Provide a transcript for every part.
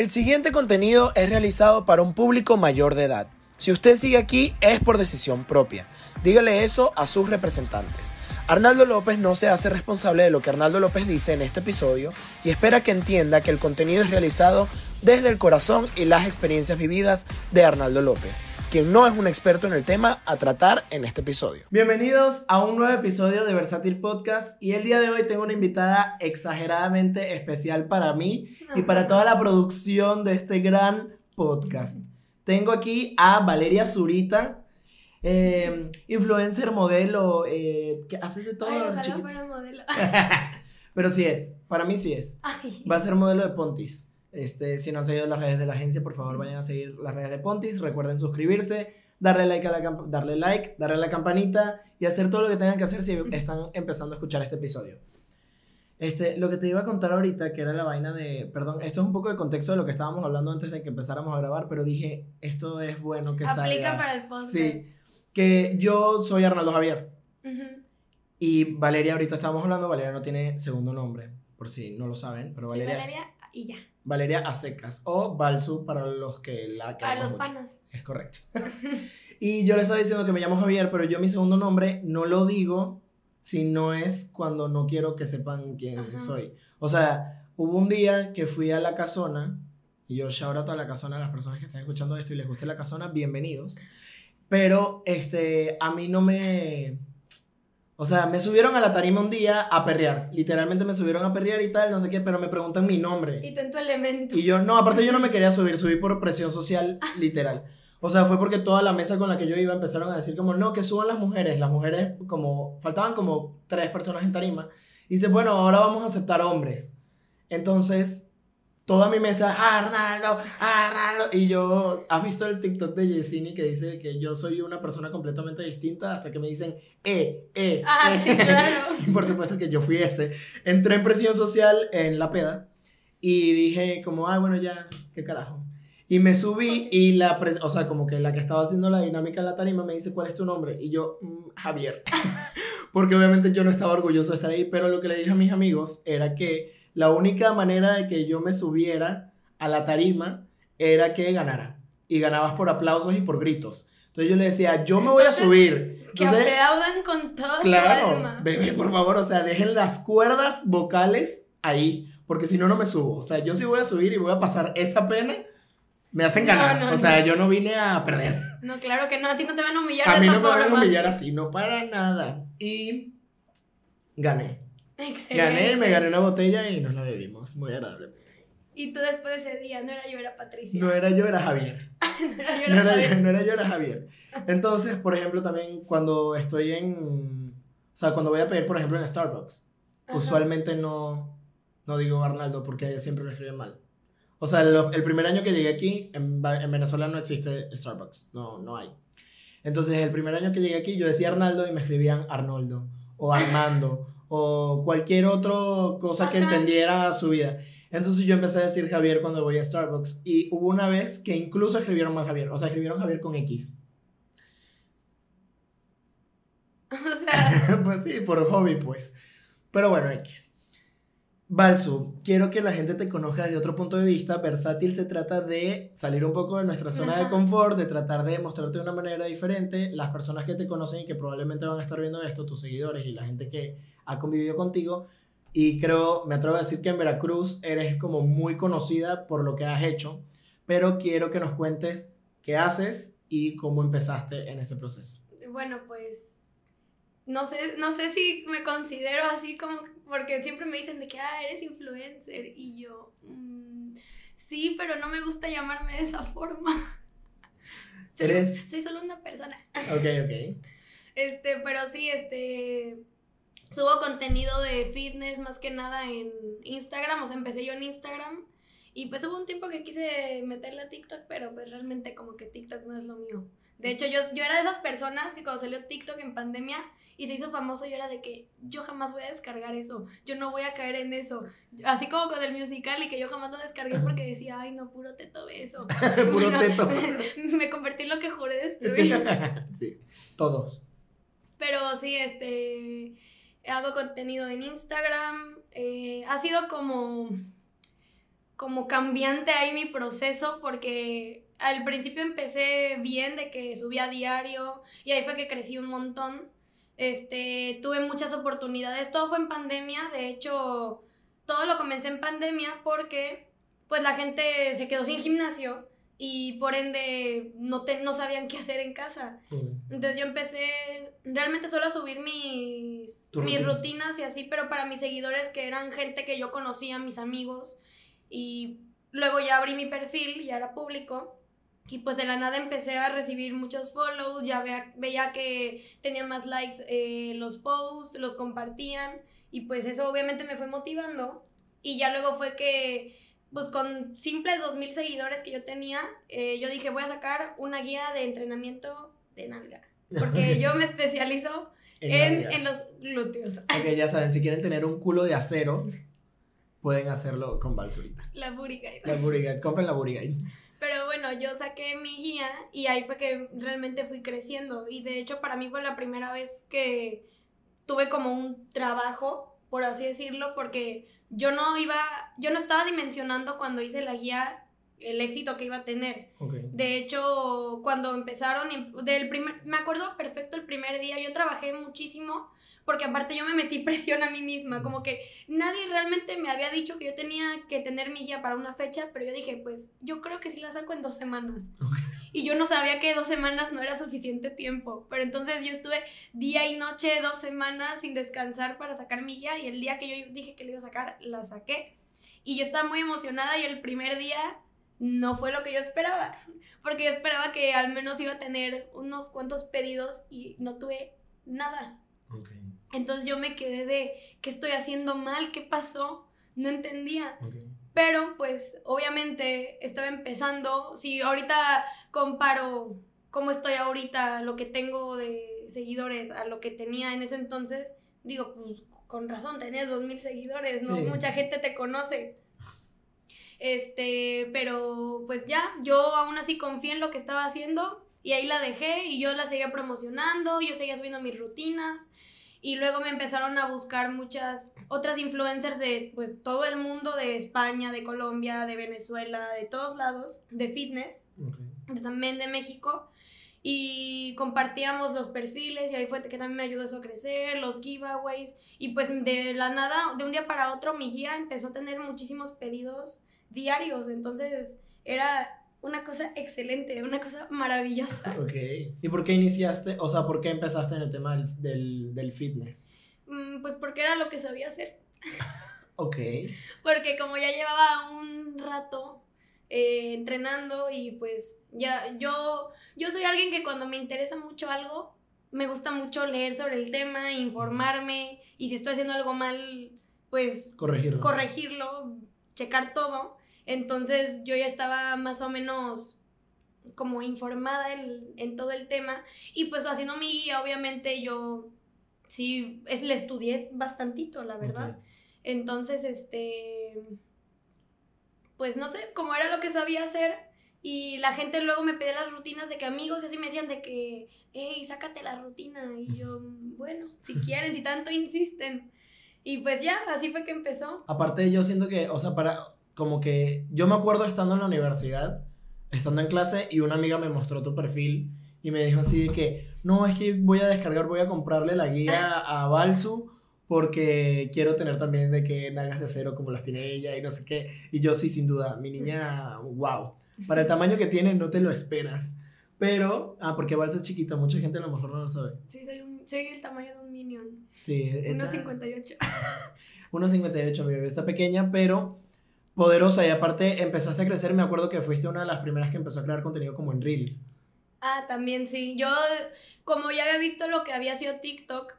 El siguiente contenido es realizado para un público mayor de edad. Si usted sigue aquí es por decisión propia. Dígale eso a sus representantes. Arnaldo López no se hace responsable de lo que Arnaldo López dice en este episodio y espera que entienda que el contenido es realizado desde el corazón y las experiencias vividas de Arnaldo López, quien no es un experto en el tema a tratar en este episodio. Bienvenidos a un nuevo episodio de Versátil Podcast y el día de hoy tengo una invitada exageradamente especial para mí y para toda la producción de este gran podcast. Tengo aquí a Valeria Zurita, eh, influencer, modelo, eh, que haces de todo. Ay, ojalá chiquita. fuera modelo. Pero sí es, para mí sí es. Ay. Va a ser modelo de Pontis. Este, si no han seguido las redes de la agencia, por favor vayan a seguir las redes de Pontis. Recuerden suscribirse, darle like a la darle like, darle a la campanita y hacer todo lo que tengan que hacer si están empezando a escuchar este episodio. Este, lo que te iba a contar ahorita, que era la vaina de, perdón, esto es un poco de contexto de lo que estábamos hablando antes de que empezáramos a grabar, pero dije, esto es bueno que Aplica salga. para el podcast. Sí, que yo soy Arnaldo Javier. Y Valeria, ahorita estábamos hablando, Valeria no tiene segundo nombre, por si no lo saben, pero Soy Valeria, Valeria y ya. Valeria a secas o Balsu para los que la Para los mucho. panas. Es correcto. y yo le estaba diciendo que me llamo Javier, pero yo mi segundo nombre no lo digo si no es cuando no quiero que sepan quién Ajá. soy. O sea, hubo un día que fui a la casona, y yo shout out a la casona a las personas que están escuchando esto y les guste la casona, bienvenidos. Pero este, a mí no me. O sea, me subieron a la tarima un día a perrear. Literalmente me subieron a perrear y tal, no sé qué, pero me preguntan mi nombre. Y ten tu elemento. Y yo, no, aparte yo no me quería subir, subí por presión social, literal. O sea, fue porque toda la mesa con la que yo iba empezaron a decir como, no, que suban las mujeres. Las mujeres, como, faltaban como tres personas en tarima. Y dice, bueno, ahora vamos a aceptar hombres. Entonces, toda mi mesa, "Ah, Arnaldo, ah, Arnaldo. Y yo, ¿has visto el TikTok de Yesini que dice que yo soy una persona completamente distinta hasta que me dicen, eh, eh, Ah, eh"? sí, claro. Y por supuesto que yo fui ese. Entré en presión social en la peda y dije como, ay, bueno, ya, qué carajo. Y me subí y la, o sea, como que la que estaba haciendo la dinámica en la tarima me dice, ¿cuál es tu nombre? Y yo, "Mm, Javier. Porque obviamente yo no estaba orgulloso de estar ahí, pero lo que le dije a mis amigos era que la única manera de que yo me subiera a la tarima era que ganara. Y ganabas por aplausos y por gritos. Entonces yo le decía, yo me voy a subir. Que Entonces, aplaudan con todo Claro, alma. bebé, por favor, o sea, dejen las cuerdas vocales ahí, porque si no, no me subo. O sea, yo sí voy a subir y voy a pasar esa pena, me hacen No, ganar. no, o sea, no. yo no vine a perder. No, claro que no. A ti no te van a humillar A mí no me van a humillar así, no para nada. Y gané. Excelente. Gané, me gané una botella y nos la bebimos. Muy agradable. Y tú después de ese día, no era yo, era Patricia. No era yo, era Javier. No era yo, No era era, Javier. yo, no era yo, era Javier. Entonces, por ejemplo, también cuando estoy en. O sea, cuando voy a pedir, por ejemplo, en Starbucks, Ajá. usualmente no, no digo Arnaldo porque siempre lo escriben mal. O sea, el primer año que llegué aquí, en, en Venezuela no existe Starbucks, no, no hay. Entonces, el primer año que llegué aquí, yo decía Arnaldo y me escribían Arnoldo, o Armando, o cualquier otra cosa que entendiera su vida. Entonces yo empecé a decir Javier cuando voy a Starbucks, y hubo una vez que incluso escribieron mal Javier, o sea, escribieron Javier con X. O sea, pues sí, por hobby, pues. Pero bueno, X. Balsu, quiero que la gente te conozca desde otro punto de vista. Versátil se trata de salir un poco de nuestra zona de Ajá. confort, de tratar de mostrarte de una manera diferente. Las personas que te conocen y que probablemente van a estar viendo esto, tus seguidores y la gente que ha convivido contigo. Y creo, me atrevo a decir que en Veracruz eres como muy conocida por lo que has hecho, pero quiero que nos cuentes qué haces y cómo empezaste en ese proceso. bueno, pues. No sé, no sé si me considero así como. Porque siempre me dicen de que, ah, eres influencer. Y yo. mm, sí, pero no me gusta llamarme de esa forma. Soy, Eres- soy solo una persona. Ok, ok. Este, pero sí, este. Subo contenido de fitness más que nada en Instagram. O sea, empecé yo en Instagram. Y pues hubo un tiempo que quise meterle a TikTok, pero pues realmente como que TikTok no es lo mío. De hecho, yo, yo era de esas personas que cuando salió TikTok en pandemia y se hizo famoso, yo era de que yo jamás voy a descargar eso, yo no voy a caer en eso. Así como con el musical y que yo jamás lo descargué porque decía, ay no, puro teto beso. Puro teto. Me convertí en lo que juré destruir. sí, todos. Pero sí, este. Hago contenido en Instagram. eh, ha sido como como cambiante ahí mi proceso porque al principio empecé bien de que subía diario y ahí fue que crecí un montón. Este, tuve muchas oportunidades, todo fue en pandemia, de hecho, todo lo comencé en pandemia porque pues la gente se quedó sin gimnasio y por ende no, te, no sabían qué hacer en casa. Entonces yo empecé realmente solo a subir mis, mis rutinas y así, pero para mis seguidores que eran gente que yo conocía, mis amigos, y luego ya abrí mi perfil, ya era público. Y pues de la nada empecé a recibir muchos follows, ya veía que tenían más likes eh, los posts, los compartían y pues eso obviamente me fue motivando. Y ya luego fue que pues con simples 2.000 seguidores que yo tenía, eh, yo dije voy a sacar una guía de entrenamiento de nalga. Porque yo me especializo en, en, los glúteos. Ok, ya saben, si quieren tener un culo de acero, pueden hacerlo con Valsurita. La Buriguide. La Buriguide, compren la Buriguide. Pero bueno, yo saqué mi guía y ahí fue que realmente fui creciendo. Y de hecho para mí fue la primera vez que tuve como un trabajo, por así decirlo, porque yo no iba, yo no estaba dimensionando cuando hice la guía el éxito que iba a tener. De hecho, cuando empezaron, del primer, me acuerdo perfecto el primer día, yo trabajé muchísimo porque aparte yo me metí presión a mí misma, como que nadie realmente me había dicho que yo tenía que tener mi guía para una fecha, pero yo dije, pues yo creo que sí la saco en dos semanas. Y yo no sabía que dos semanas no era suficiente tiempo, pero entonces yo estuve día y noche, dos semanas sin descansar para sacar mi guía y el día que yo dije que la iba a sacar, la saqué. Y yo estaba muy emocionada y el primer día no fue lo que yo esperaba, porque yo esperaba que al menos iba a tener unos cuantos pedidos y no tuve nada. Entonces yo me quedé de, ¿qué estoy haciendo mal? ¿Qué pasó? No entendía. Pero pues obviamente estaba empezando, si ahorita comparo cómo estoy ahorita, lo que tengo de seguidores a lo que tenía en ese entonces, digo, pues con razón, tenías dos mil seguidores, ¿no? Mucha gente te conoce. Este, pero pues ya, yo aún así confié en lo que estaba haciendo y ahí la dejé y yo la seguía promocionando, yo seguía subiendo mis rutinas y luego me empezaron a buscar muchas otras influencers de pues todo el mundo, de España, de Colombia, de Venezuela, de todos lados, de fitness, también de México y compartíamos los perfiles y ahí fue que también me ayudó eso a crecer, los giveaways y pues de la nada, de un día para otro mi guía empezó a tener muchísimos pedidos diarios, entonces era una cosa excelente, una cosa maravillosa. Ok, ¿y por qué iniciaste, o sea, por qué empezaste en el tema del, del, fitness? Mm, pues porque era lo que sabía hacer. ok. Porque como ya llevaba un rato eh, entrenando y pues ya yo, yo soy alguien que cuando me interesa mucho algo, me gusta mucho leer sobre el tema, informarme y si estoy haciendo algo mal, pues corregirlo. corregirlo checar todo. Entonces yo ya estaba más o menos como informada en, todo el tema. Y pues haciendo mi guía, obviamente yo sí, es, le estudié bastantito, la verdad. Entonces, este, pues no sé, como era lo que sabía hacer. Y la gente luego me pedía las rutinas de que amigos y así me decían de que, hey, sácate la rutina. Y yo, bueno, si quieren, si tanto insisten. Y pues ya, así fue que empezó. Aparte, yo siento que, o sea, para, como que, yo me acuerdo estando en la universidad, estando en clase, y una amiga me mostró tu perfil y me dijo así de que, no, es que voy a descargar, voy a comprarle la guía a Balsu porque quiero tener también de que nalgas de acero como las tiene ella y no sé qué. Y yo sí, sin duda, mi niña, wow. Para el tamaño que tiene no te lo esperas. Pero, ah, porque Balsu es chiquita, mucha gente a lo mejor no lo sabe. Sí, soy, un, soy el tamaño de un minion. Sí. 1,58. 1,58, mi bebé está pequeña, pero poderosa. Y aparte empezaste a crecer, me acuerdo que fuiste una de las primeras que empezó a crear contenido como en Reels. Ah, también sí. Yo, como ya había visto lo que había sido TikTok,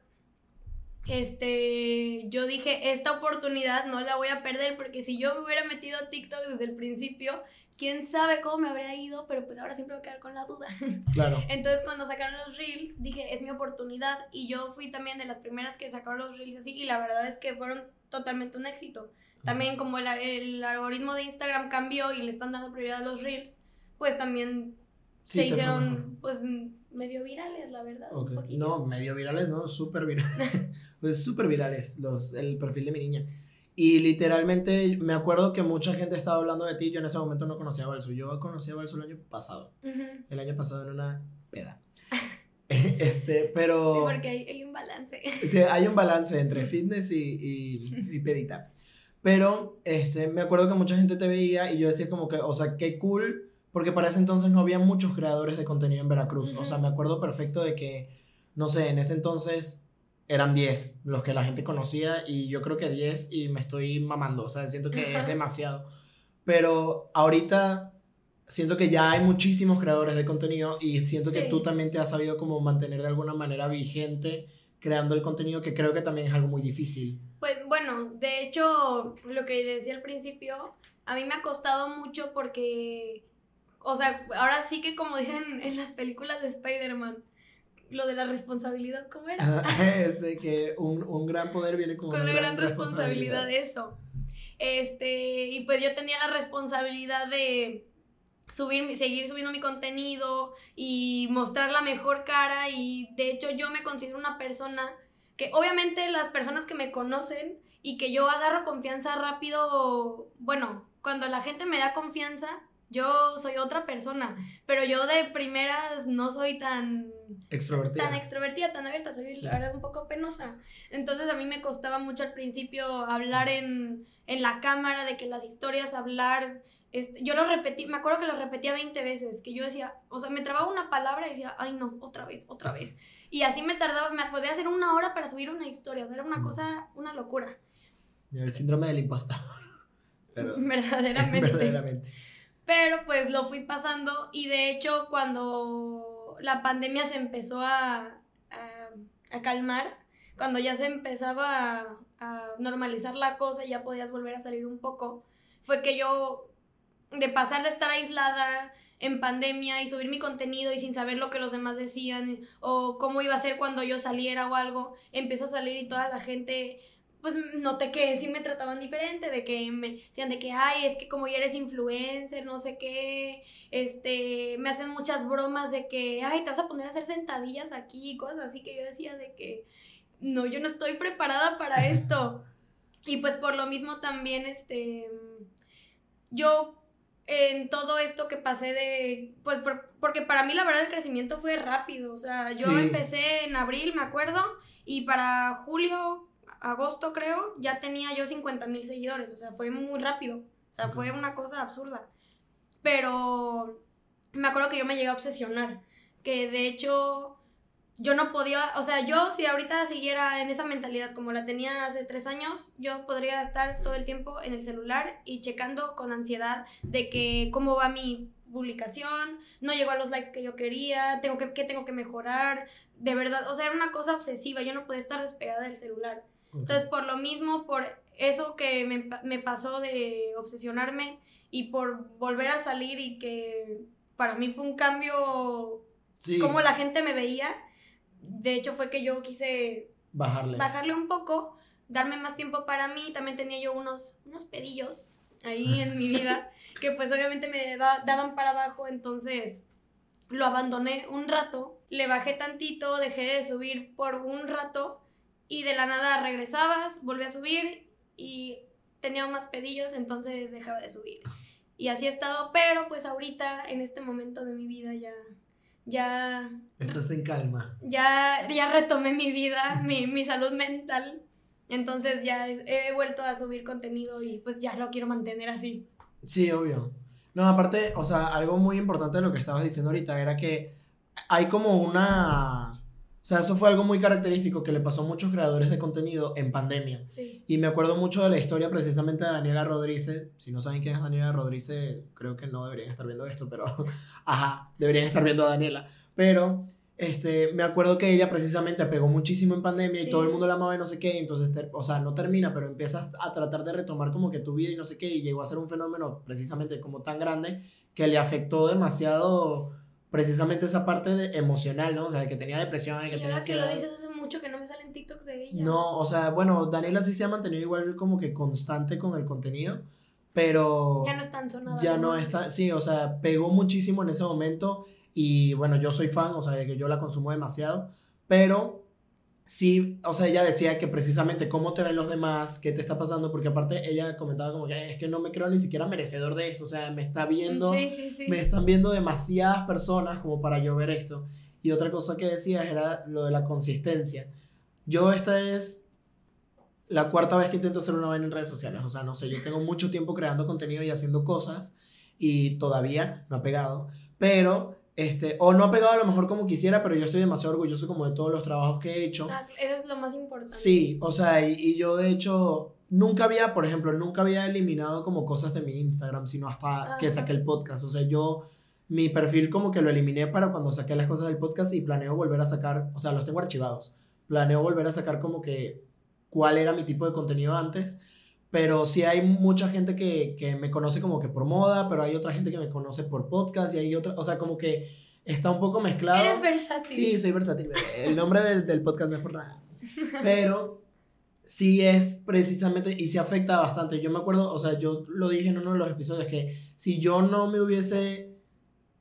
este, yo dije, esta oportunidad no la voy a perder porque si yo me hubiera metido a TikTok desde el principio, quién sabe cómo me habría ido, pero pues ahora siempre voy a quedar con la duda. Claro. Entonces cuando sacaron los reels, dije, es mi oportunidad y yo fui también de las primeras que sacaron los reels así y la verdad es que fueron totalmente un éxito. También como el, el algoritmo de Instagram cambió y le están dando prioridad a los reels, pues también se hicieron pues medio virales, la verdad. No, medio virales, no, súper virales. pues súper virales los, el perfil de mi niña. Y literalmente me acuerdo que mucha gente estaba hablando de ti. Yo en ese momento no conocía a Balso. Yo conocí a Balso el año pasado. El año pasado en una peda. este, pero... Sí, porque hay, hay, un balance. Sí, hay un balance entre fitness y, y, y, pedita. Pero este, me acuerdo que mucha gente te veía y yo decía como que, o sea, qué cool, porque para ese entonces no había muchos creadores de contenido en Veracruz. O sea, me acuerdo perfecto de que, no sé, en ese entonces eran 10 los que la gente conocía y yo creo que 10 y me estoy mamando, o sea, siento que es demasiado. Pero ahorita siento que ya hay muchísimos creadores de contenido y siento que tú también te has sabido como mantener de alguna manera vigente creando el contenido, que creo que también es algo muy difícil. Pues bueno, de hecho, lo que decía al principio, a mí me ha costado mucho porque, o sea, ahora sí que como dicen en las películas de Spider-Man, lo de la responsabilidad, ¿cómo era? es de que un, un, gran poder viene con, con una, gran, responsabilidad. responsabilidad. Eso. Este, y pues yo tenía la responsabilidad de subir, seguir subiendo mi contenido y mostrar la mejor cara y de hecho yo me considero una persona que obviamente las personas que me conocen y que yo agarro confianza rápido, bueno, cuando la gente me da confianza, yo soy otra persona, pero yo de primeras no soy tan extrovertida, tan, extrovertida, tan abierta, soy la verdad un poco penosa. Entonces a mí me costaba mucho al principio hablar en, en la cámara, de que las historias, hablar, este, yo lo repetí, me acuerdo que lo repetía 20 veces, que yo decía, o sea, me trababa una palabra y decía, ay no, otra vez, otra vez. Y así me tardaba, me podía hacer una hora para subir una historia, o sea, era una cosa, una locura. El síndrome del impostador. verdaderamente. verdaderamente. Pero pues lo fui pasando y de hecho cuando la pandemia se empezó a, a, calmar, cuando ya se empezaba a, a, normalizar la cosa y ya podías volver a salir un poco, fue que yo, de pasar de estar aislada en pandemia y subir mi contenido y sin saber lo que los demás decían o cómo iba a ser cuando yo saliera o algo, empezó a salir y toda la gente pues noté que sí me trataban diferente, de que me decían de que, ay, es que como ya eres influencer, no sé qué, este, me hacen muchas bromas de que, ay, te vas a poner a hacer sentadillas aquí, cosas así que yo decía de que, no, yo no estoy preparada para esto. y pues por lo mismo también, este, yo en todo esto que pasé de, pues porque para mí la verdad el crecimiento fue rápido, o sea, yo empecé en abril, me acuerdo, y para julio agosto creo, ya tenía yo 50 mil seguidores, o sea, fue muy rápido, o sea, fue una cosa absurda. Pero me acuerdo que yo me llegué a obsesionar, que de hecho yo no podía, o sea, yo si ahorita siguiera en esa mentalidad como la tenía hace tres años, yo podría estar todo el tiempo en el celular y checando con ansiedad de que cómo va mi publicación, no llegó a los likes que yo quería, tengo que, ¿qué tengo que mejorar? De verdad, o sea, era una cosa obsesiva, yo no podía estar despegada del celular. Entonces, por lo mismo, por eso que me, me, pasó de obsesionarme y por volver a salir y que para mí fue un cambio como la gente me veía, de hecho fue que yo quise bajarle, bajarle un poco, darme más tiempo para mí, también tenía yo unos, unos pedillos ahí en mi vida que pues obviamente me daban para abajo, entonces lo abandoné un rato, le bajé tantito, dejé de subir por un rato y de la nada regresabas, volví a subir y tenía más pedillos, entonces dejaba de subir. Y así he estado, pero pues ahorita, en este momento de mi vida, ya. Ya. Estás en calma. Ya, ya retomé mi vida, mi, mi salud mental. Entonces ya he, vuelto a subir contenido y pues ya lo quiero mantener así. Sí, obvio. No, aparte, o sea, algo muy importante de lo que estabas diciendo ahorita era que hay como una o sea, eso fue algo muy característico que le pasó a muchos creadores de contenido en pandemia. Sí. Y me acuerdo mucho de la historia precisamente de Daniela Rodríguez. Si no saben quién es Daniela Rodríguez, creo que no deberían estar viendo esto, pero ajá, deberían estar viendo a Daniela. Pero este, me acuerdo que ella precisamente pegó muchísimo en pandemia y todo el mundo la amaba y no sé qué. entonces, o sea, no termina, pero empiezas a tratar de retomar como que tu vida y no sé qué. Y llegó a ser un fenómeno precisamente como tan grande que le afectó demasiado precisamente esa parte de emocional, ¿no? O sea, que tenía depresión, sí, que tenía que lo dices hace mucho que no me salen TikToks de ella. No, o sea, bueno, Daniela sí se ha mantenido igual como que constante con el contenido, pero... Ya no es tan sonada. Ya no está, sí, o sea, pegó muchísimo en ese momento y bueno, yo soy fan, o sea, que yo la consumo demasiado, pero sí, o sea, ella decía que precisamente cómo te ven los demás, qué te está pasando, porque aparte ella comentaba como que es que no me creo ni siquiera merecedor de esto, o sea, me está viendo, Sí, sí, sí. me están viendo demasiadas personas como para yo ver esto. Y otra cosa que decías era lo de la consistencia. Yo esta es la cuarta vez que intento hacer una vaina en redes sociales, o sea, no sé, yo tengo mucho tiempo creando contenido y haciendo cosas y todavía no ha pegado, pero este, o no ha pegado a lo mejor como quisiera, pero yo estoy demasiado orgulloso como de todos los trabajos que he hecho. Ah, eso es lo más importante. Sí, o sea, y, y yo de hecho nunca había, por ejemplo, nunca había eliminado como cosas de mi Instagram, sino hasta que Ajá. saqué el podcast. O sea, yo mi perfil como que lo eliminé para cuando saqué las cosas del podcast y planeo volver a sacar, o sea, los tengo archivados. Planeo volver a sacar como que cuál era mi tipo de contenido antes. Pero sí hay mucha gente que, que me conoce como que por moda, pero hay otra gente que me conoce por podcast y hay otra, o sea, como que está un poco mezclado. Eres versátil. Sí, soy versátil. El nombre del, del podcast no es por nada. Pero sí es precisamente, y se afecta bastante. Yo me acuerdo, o sea, yo lo dije en uno de los episodios, que si yo no me hubiese,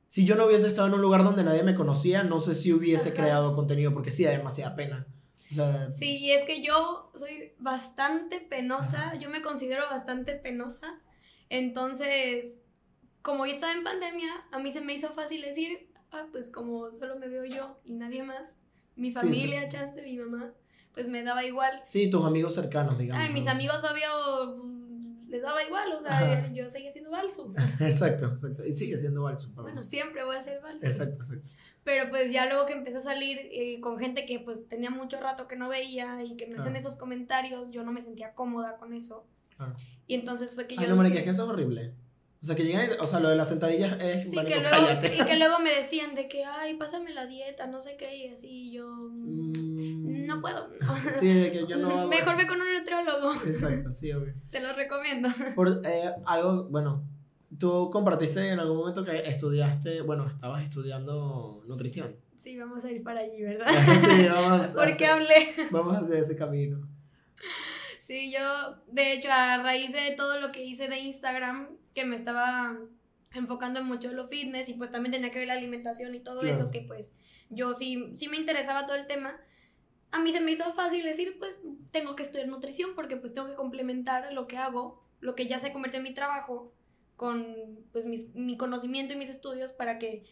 si yo no hubiese estado en un lugar donde nadie me conocía, no sé si hubiese Ajá. creado contenido, porque sí da demasiada pena. O sea, Sí, y es que yo soy bastante penosa, yo me considero bastante penosa. Entonces, como yo estaba en pandemia, a mí se me hizo fácil decir, ah, pues como solo me veo yo y nadie más, mi familia, sí. chance, mi mamá, pues me daba igual. sí, tus amigos cercanos, digamos. Ay, mis amigos, obvio, les daba igual, o sea, Ajá. yo seguía siendo balso. Exacto, exacto. Y sigue siendo para Bueno, vos. siempre voy a ser balso. Exacto, exacto. Pero pues ya luego que empecé a salir eh, con gente que pues tenía mucho rato que no veía y que me hacen esos comentarios, yo no me sentía cómoda con eso. Claro. Y entonces fue que yo... Ay, no, marica, que eso es horrible. O sea, que llegan, o sea, lo de las sentadillas es, Sí, marico, que luego, cállate. y que luego me decían de que, ay, pásame la dieta, no sé qué, y así yo... Mm, No puedo. Sí, de que yo no hago Mejor ve con un nutriólogo. Exacto, sí, obvio. Te lo recomiendo. Por eh, algo, bueno, tú compartiste en algún momento que estudiaste, bueno, estabas estudiando nutrición. Sí, vamos a ir para allí, ¿verdad? sí, vamos a, ¿Por qué hacer, hablé? vamos a hacer ese camino. Sí, yo, de hecho, a raíz de todo lo que hice de Instagram, que me estaba enfocando en mucho lo fitness y pues también tenía que ver la alimentación y todo Claro. eso, que pues yo sí, sí me interesaba todo el tema. A mí se me hizo fácil decir, pues tengo que estudiar nutrición porque pues tengo que complementar lo que hago, lo que ya se convierte en mi trabajo, con pues mis- mi conocimiento y mis estudios para que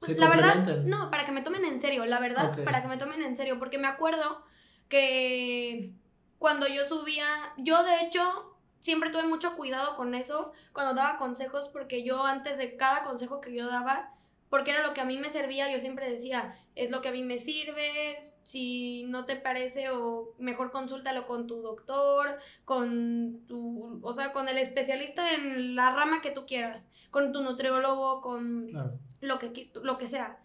pues, la verdad, no, para que me tomen en serio, la verdad, para que me tomen en serio, porque me acuerdo que cuando yo subía, yo de hecho siempre tuve mucho cuidado con eso cuando daba consejos, porque yo antes de cada consejo que yo daba, porque era lo que a mí me servía, yo siempre decía, es lo que a mí me sirve, si no te parece o mejor consúltalo con tu doctor, con tu, o sea, con el especialista en la rama que tú quieras, con tu nutriólogo, con Claro. lo que, lo que sea.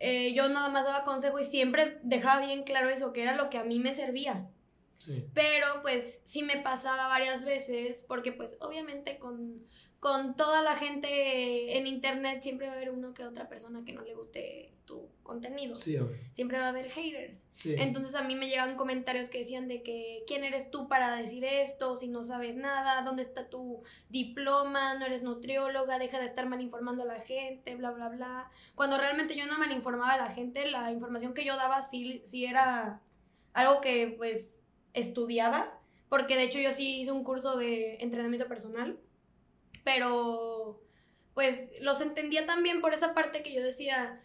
Eh, yo nada más daba consejo y siempre dejaba bien claro eso, que era lo que a mí me servía. Sí. Pero pues sí me pasaba varias veces, porque pues obviamente con, con toda la gente en internet siempre va a haber uno que otra persona que no le guste tu contenido. Sí. Siempre va a haber haters. Sí. Entonces a mí me llegan comentarios que decían de que quién eres tú para decir esto, si no sabes nada, dónde está tu diploma, no eres nutrióloga, deja de estar mal informando a la gente, bla, bla, bla. Cuando realmente yo no mal informaba a la gente, la información que yo daba sí, sí era algo que pues estudiaba, porque de hecho yo sí hice un curso de entrenamiento personal, pero pues los entendía también por esa parte que yo decía,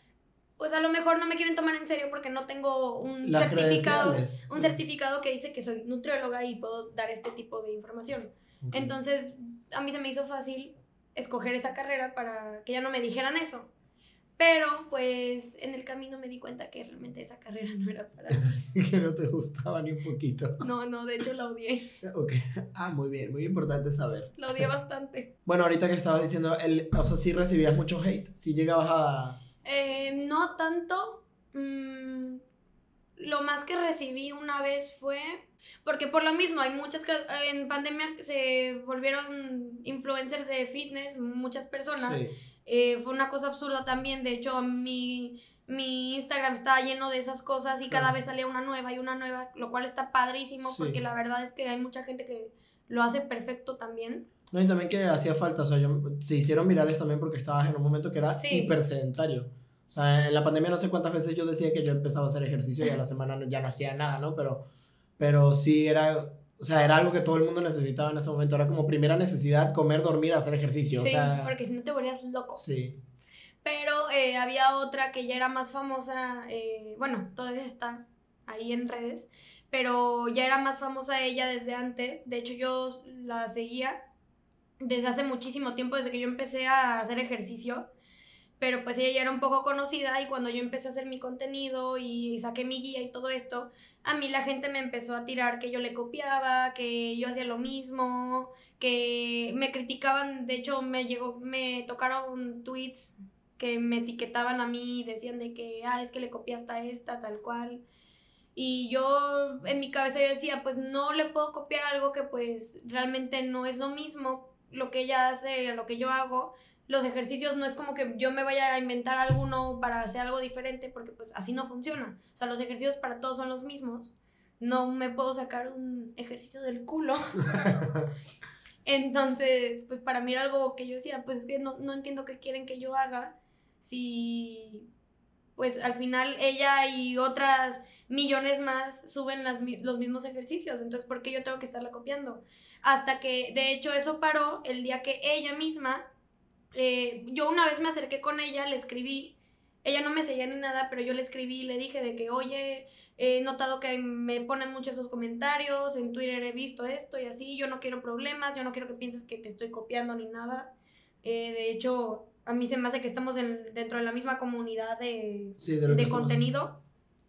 pues a lo mejor no me quieren tomar en serio porque no tengo un Las certificado, un sí. certificado que dice que soy nutrióloga y puedo dar este tipo de información. Entonces, a mí se me hizo fácil escoger esa carrera para que ya no me dijeran eso. Pero, pues, en el camino me di cuenta que realmente esa carrera no era para mí. que no te gustaba ni un poquito. No, no, de hecho la odié. Ok. Ah, muy bien, muy importante saber. La odié bastante. Bueno, ahorita que estabas diciendo, el, o sea, sí recibías mucho hate, sí llegabas a... Eh, no tanto. mm, lo más que recibí una vez fue. Porque por lo mismo, hay muchas. En pandemia se volvieron influencers de fitness, muchas personas. Sí. Eh, fue una cosa absurda también. De hecho, mi, mi Instagram estaba lleno de esas cosas y cada vez salía una nueva y una nueva, lo cual está padrísimo Sí. porque la verdad es que hay mucha gente que lo hace perfecto también. No, y también que hacía falta, o sea, yo, se hicieron virales también porque estabas en un momento que era Sí. hiper sedentario. O sea, en la pandemia no sé cuántas veces yo decía que yo empezaba a hacer ejercicio y a la semana ya no hacía nada, ¿no? Pero, pero sí era, o sea, era algo que todo el mundo necesitaba en ese momento. Era como primera necesidad comer, dormir, hacer ejercicio. Sí, o sea, porque si no te volvías loco. Sí. Pero eh, había otra que ya era más famosa, eh, bueno, todavía está ahí en redes, pero ya era más famosa ella desde antes. De hecho, yo la seguía desde hace muchísimo tiempo, desde que yo empecé a hacer ejercicio. Pero pues ella ya era un poco conocida y cuando yo empecé a hacer mi contenido y saqué mi guía y todo esto, a mí la gente me empezó a tirar que yo le copiaba, que yo hacía lo mismo, que me criticaban, de hecho me llegó, me tocaron tweets que me etiquetaban a mí y decían de que, ah, es que le copiaste a esta, tal cual. Y yo en mi cabeza yo decía, pues no le puedo copiar algo que pues realmente no es lo mismo lo que ella hace, lo que yo hago. Los ejercicios no es como que yo me vaya a inventar alguno para hacer algo diferente, porque pues así no funciona. O sea, los ejercicios para todos son los mismos. No me puedo sacar un ejercicio del culo. Entonces, pues para mí era algo que yo decía, pues es que no, no entiendo qué quieren que yo haga si pues al final ella y otras millones más suben las, los mismos ejercicios, entonces ¿por qué yo tengo que estarla copiando? Hasta que de hecho eso paró el día que ella misma, eh, yo una vez me acerqué con ella, le escribí, ella no me seguía ni nada, pero yo le escribí y le dije de que, oye, he notado que me ponen muchos esos comentarios, en Twitter he visto esto y así, yo no quiero problemas, yo no quiero que pienses que te estoy copiando ni nada. Eh, de hecho, a mí se me hace que estamos en, dentro de la misma comunidad de, de, contenido.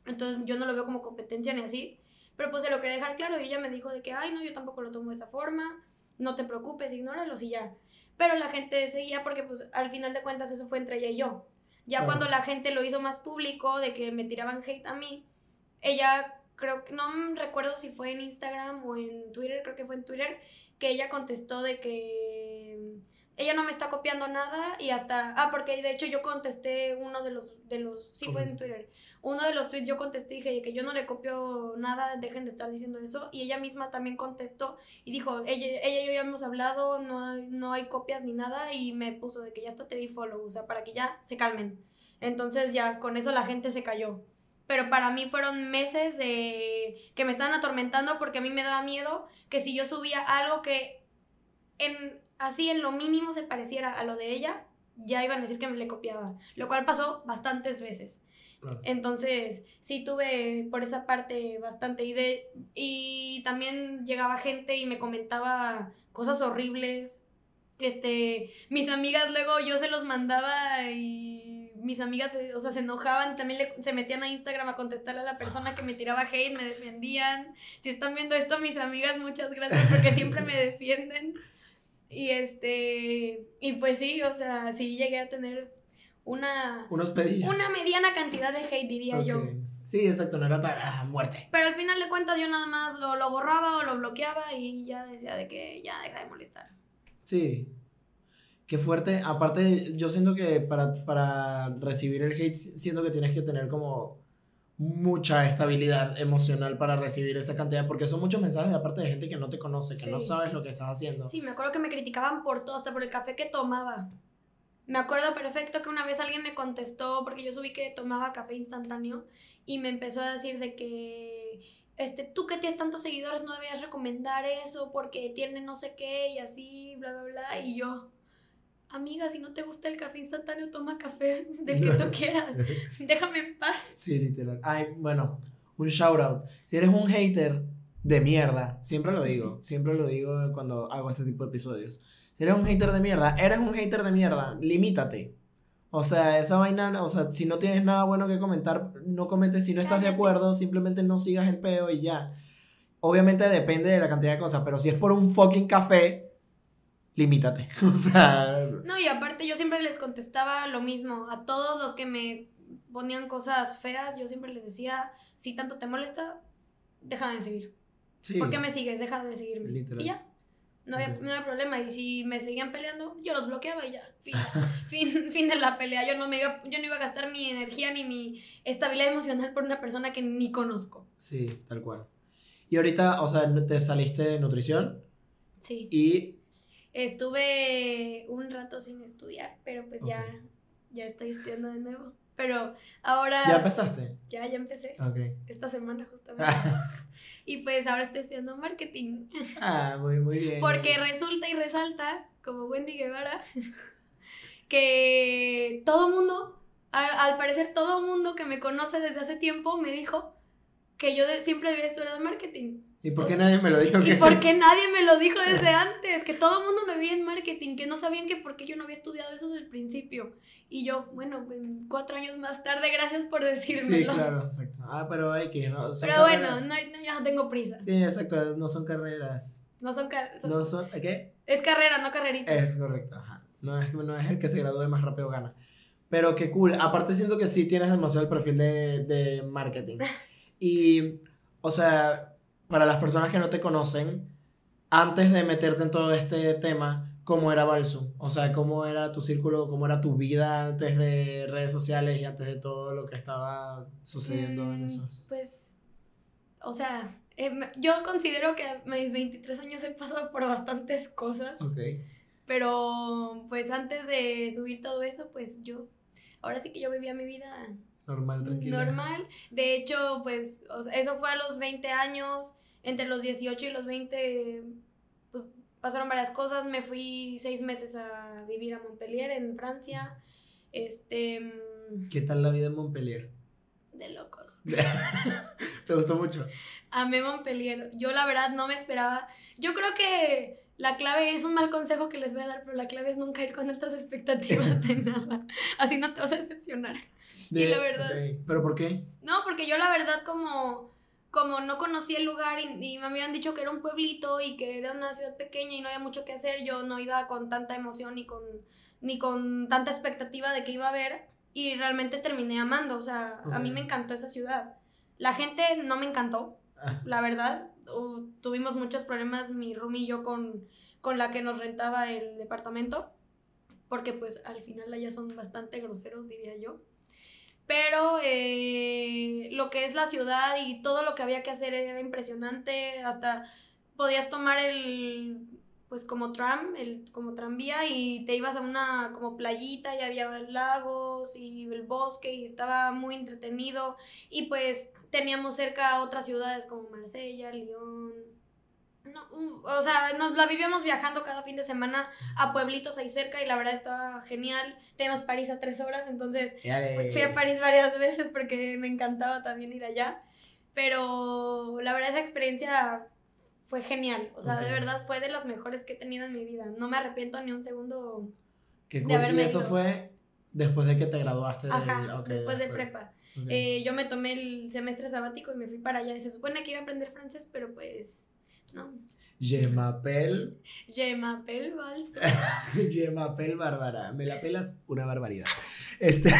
Entonces yo no lo veo como competencia ni así. Pero pues se lo quería dejar claro y ella me dijo de que, ay, no, yo tampoco lo tomo de esa forma, no te preocupes, ignóralos y ya. Pero la gente seguía porque pues al final de cuentas eso fue entre ella y yo. Ya cuando la gente lo hizo más público, de que me tiraban hate a mí, ella creo que, no recuerdo si fue en Instagram o en Twitter, creo que fue en Twitter, que ella contestó de que ella no me está copiando nada y hasta, ah, porque de hecho yo contesté uno de los, de los, sí fue en Twitter, uno de los tweets yo contesté y dije que yo no le copio nada, dejen de estar diciendo eso, y ella misma también contestó y dijo, ella, ella y yo ya hemos hablado, no hay, no hay copias ni nada, y me puso de que ya hasta te di follow, o sea, para que ya se calmen. Entonces ya con eso la gente se cayó. Pero para mí fueron meses de que me estaban atormentando porque a mí me daba miedo que si yo subía algo que en así en lo mínimo se pareciera a lo de ella, ya iban a decir que me le copiaba, lo cual pasó bastantes veces. Entonces, sí tuve por esa parte bastante idea y también llegaba gente y me comentaba cosas horribles. Este, mis amigas luego yo se los mandaba y mis amigas, o sea, se enojaban, también se metían a Instagram a contestarle a la persona que me tiraba hate, me defendían. Si están viendo esto, mis amigas, muchas gracias porque siempre me defienden. Y este, y pues sí, o sea, sí llegué a tener una... Unos pedillos. Una mediana cantidad de hate, diría yo. Sí, exacto, no era ah, muerte. Pero al final de cuentas yo nada más lo, lo borraba o lo bloqueaba y ya decía de que ya deja de molestar. Sí. Qué fuerte. Aparte, yo siento que para, para recibir el hate, siento que tienes que tener como mucha estabilidad emocional para recibir esa cantidad, porque son muchos mensajes de aparte de gente que no te conoce, que no sabes lo que estás haciendo. Sí, me acuerdo que me criticaban por todo, hasta por el café que tomaba. Me acuerdo perfecto que una vez alguien me contestó, porque yo subí que tomaba café instantáneo, y me empezó a decir de que, este, tú que tienes tantos seguidores no deberías recomendar eso porque tiene no sé qué y así, bla, bla, bla, y yo amiga, si no te gusta el café instantáneo, toma café del que tú quieras. Déjame en paz. Sí, literal. Ay, bueno, un shout out. Si eres un hater de mierda, siempre lo digo, siempre lo digo cuando hago este tipo de episodios. Si eres un hater de mierda, eres un hater de mierda, limítate. O sea, esa vaina, o sea, si no tienes nada bueno que comentar, no comentes. Si no estás de acuerdo, simplemente no sigas el peo y ya. Obviamente depende de la cantidad de cosas, pero si es por un fucking café, limítate. o sea. No, y aparte yo siempre les contestaba lo mismo. A todos los que me ponían cosas feas, yo siempre les decía, si tanto te molesta, deja de seguir. ¿Por qué me sigues? Deja de seguirme. Y ya. No había, no había, problema. Y si me seguían peleando, yo los bloqueaba y ya. Fin, fin, fin de la pelea. Yo no, me iba, yo no iba a gastar mi energía ni mi estabilidad emocional por una persona que ni conozco. Sí, tal cual. Y ahorita, o sea, te saliste de nutrición. Sí. Y Estuve un rato sin estudiar, pero pues ya, ya estoy estudiando de nuevo. Pero ahora... ¿Ya empezaste? Ya, ya empecé. Ok. Esta semana justamente. y pues ahora estoy estudiando marketing. ah, muy, muy bien. Porque resulta y resalta, como Wendy Guevara, que todo mundo, al, al parecer todo mundo que me conoce desde hace tiempo me dijo que yo de- siempre debía estudiar marketing. ¿Y por qué nadie me lo dijo? ¿Y por qué nadie me lo dijo desde antes? Que todo el mundo me veía en marketing, que no sabían que por qué yo no había estudiado eso desde el principio. Y yo, bueno, pues, cuatro años más tarde, gracias por Sí, decírmelo. claro, exacto. Ah, pero hay que, ¿no? Son Pero bueno, carreras- no, no, yo no tengo prisa. Sí, exacto, no son carreras. No son, car- son- No son, ¿qué? Es carrera, no carrerita. Es correcto, ajá. No es, no es el que se gradúe más rápido gana. Pero qué cool. Aparte siento que sí tienes demasiado el perfil de, de marketing. Y, o sea, para las personas que no te conocen, antes de meterte en todo este tema, ¿cómo era Balsu? O sea, ¿cómo era tu círculo, cómo era tu vida antes de redes sociales y antes de todo lo que estaba sucediendo en Mm, esos... Pues, o sea, eh, yo considero que a mis 23 años he pasado por bastantes cosas, Ok. pero pues antes de subir todo eso, pues yo, ahora sí que yo vivía mi vida Normal, tranquilo. normal. De hecho, pues eso fue a los 20 años, entre los 18 y los 20, pues pasaron varias cosas. Me fui seis meses a vivir a Montpellier, en Francia. Este, mm, ¿Qué tal la vida en Montpellier? de locos. ¿Te gustó mucho? Amé Montpellier. Yo la verdad no me esperaba. Yo creo que la clave es un mal consejo que les voy a dar, pero la clave es nunca ir con altas expectativas de nada. Así no te vas a decepcionar. De- la verdad. ¿Pero por qué? No, porque yo la verdad como, como no conocía el lugar y, y me habían dicho que era un pueblito y que era una ciudad pequeña y no había mucho que hacer, yo no iba con tanta emoción ni con, ni con tanta expectativa de que iba a ver y realmente terminé amando, o sea, a mí me encantó esa ciudad. La gente no me encantó, Ah, la verdad, tuvimos muchos problemas mi roomie y yo con, con la que nos rentaba el departamento, porque pues al final allá son bastante groseros, diría yo. Pero eh, lo que es la ciudad y todo lo que había que hacer era impresionante, hasta podías tomar el, pues como tram, el, como tranvía y te ibas a una como playita y había lagos y el bosque y estaba muy entretenido y pues teníamos cerca otras ciudades como Marsella, Lyon. No, uh, o sea, nos la vivíamos viajando cada fin de semana a pueblitos ahí cerca y la verdad estaba genial. Tenemos París a tres horas, entonces fui a París varias veces porque me encantaba también ir allá. Pero la verdad esa experiencia fue genial. O sea, de verdad fue de las mejores que he tenido en mi vida. No me arrepiento ni un segundo. Qué de cool. Y haberme eso ido. fue después de que te graduaste Ajá, ok, después de prepa. Ok. Eh, yo me tomé el semestre sabático y me fui para allá. Y se supone que iba a aprender francés, pero pues no. Je m'appelle. Je m'appelle. Je m'appelle Bárbara. Me la pelas una barbaridad. Este.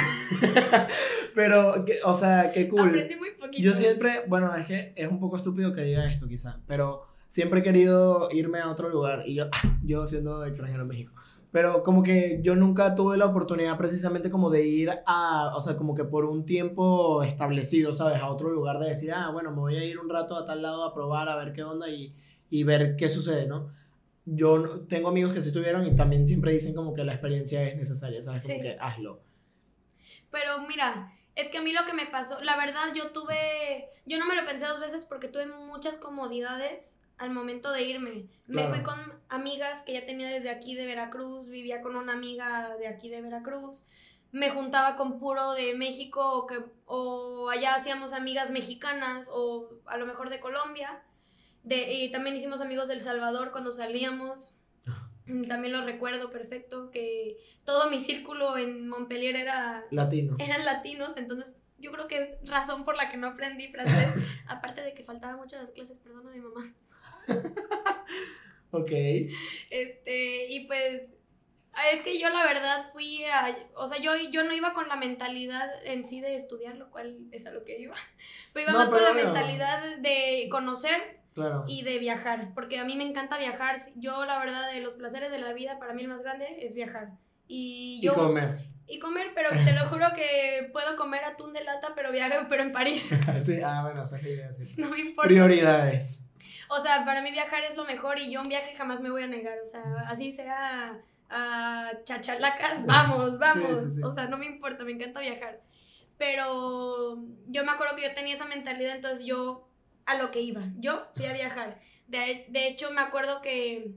pero, o sea, qué cool. Aprendí muy poquito. Yo siempre, bueno, es que es un poco estúpido que diga esto quizá, pero siempre he querido irme a otro lugar y yo, yo siendo extranjero en México, pero como que yo nunca tuve la oportunidad precisamente como de ir a, o sea, como que por un tiempo establecido, ¿sabes? A otro lugar de decir, ah, bueno, me voy a ir un rato a tal lado a probar, a ver qué onda y, y ver qué sucede, ¿no? Yo tengo amigos que sí tuvieron y también siempre dicen como que la experiencia es necesaria, ¿sabes? Como Sí. que hazlo. Pero mira, es que a mí lo que me pasó, la verdad yo tuve, yo no me lo pensé dos veces porque tuve muchas comodidades al momento de irme. Me Claro. fui con amigas que ya tenía desde aquí de Veracruz, vivía con una amiga de aquí de Veracruz, me juntaba con puro de México o, que, o allá hacíamos amigas mexicanas o a lo mejor de Colombia. De, y también hicimos amigos del Salvador cuando salíamos. Mm, También lo recuerdo perfecto, que todo mi círculo en Montpellier era Latino. eran latinos, entonces yo creo que es razón por la que no aprendí francés, aparte de que faltaba mucho las clases, perdón a mi mamá. Ok. Este, y pues es que yo la verdad fui a, o sea, yo, yo no iba con la mentalidad en sí de estudiar, lo cual es a lo que iba, pero iba No, más con la no. mentalidad de conocer Claro. y de viajar, porque a mí me encanta viajar, yo la verdad de los placeres de la vida, para mí el más grande es viajar. Y comer. y comer, pero te lo juro que puedo comer atún de lata, pero viaje, pero en París. Sí, ah, bueno, esa es la idea, sí. No me importa. Prioridades. O sea, para mí viajar es lo mejor y yo un viaje jamás me voy a negar. O sea, así sea a chachalacas, vamos, vamos. Sí, sí, sí. O sea, no me importa, me encanta viajar. Pero yo me acuerdo que yo tenía esa mentalidad, entonces yo a lo que iba. Yo fui a viajar. De, de hecho, me acuerdo que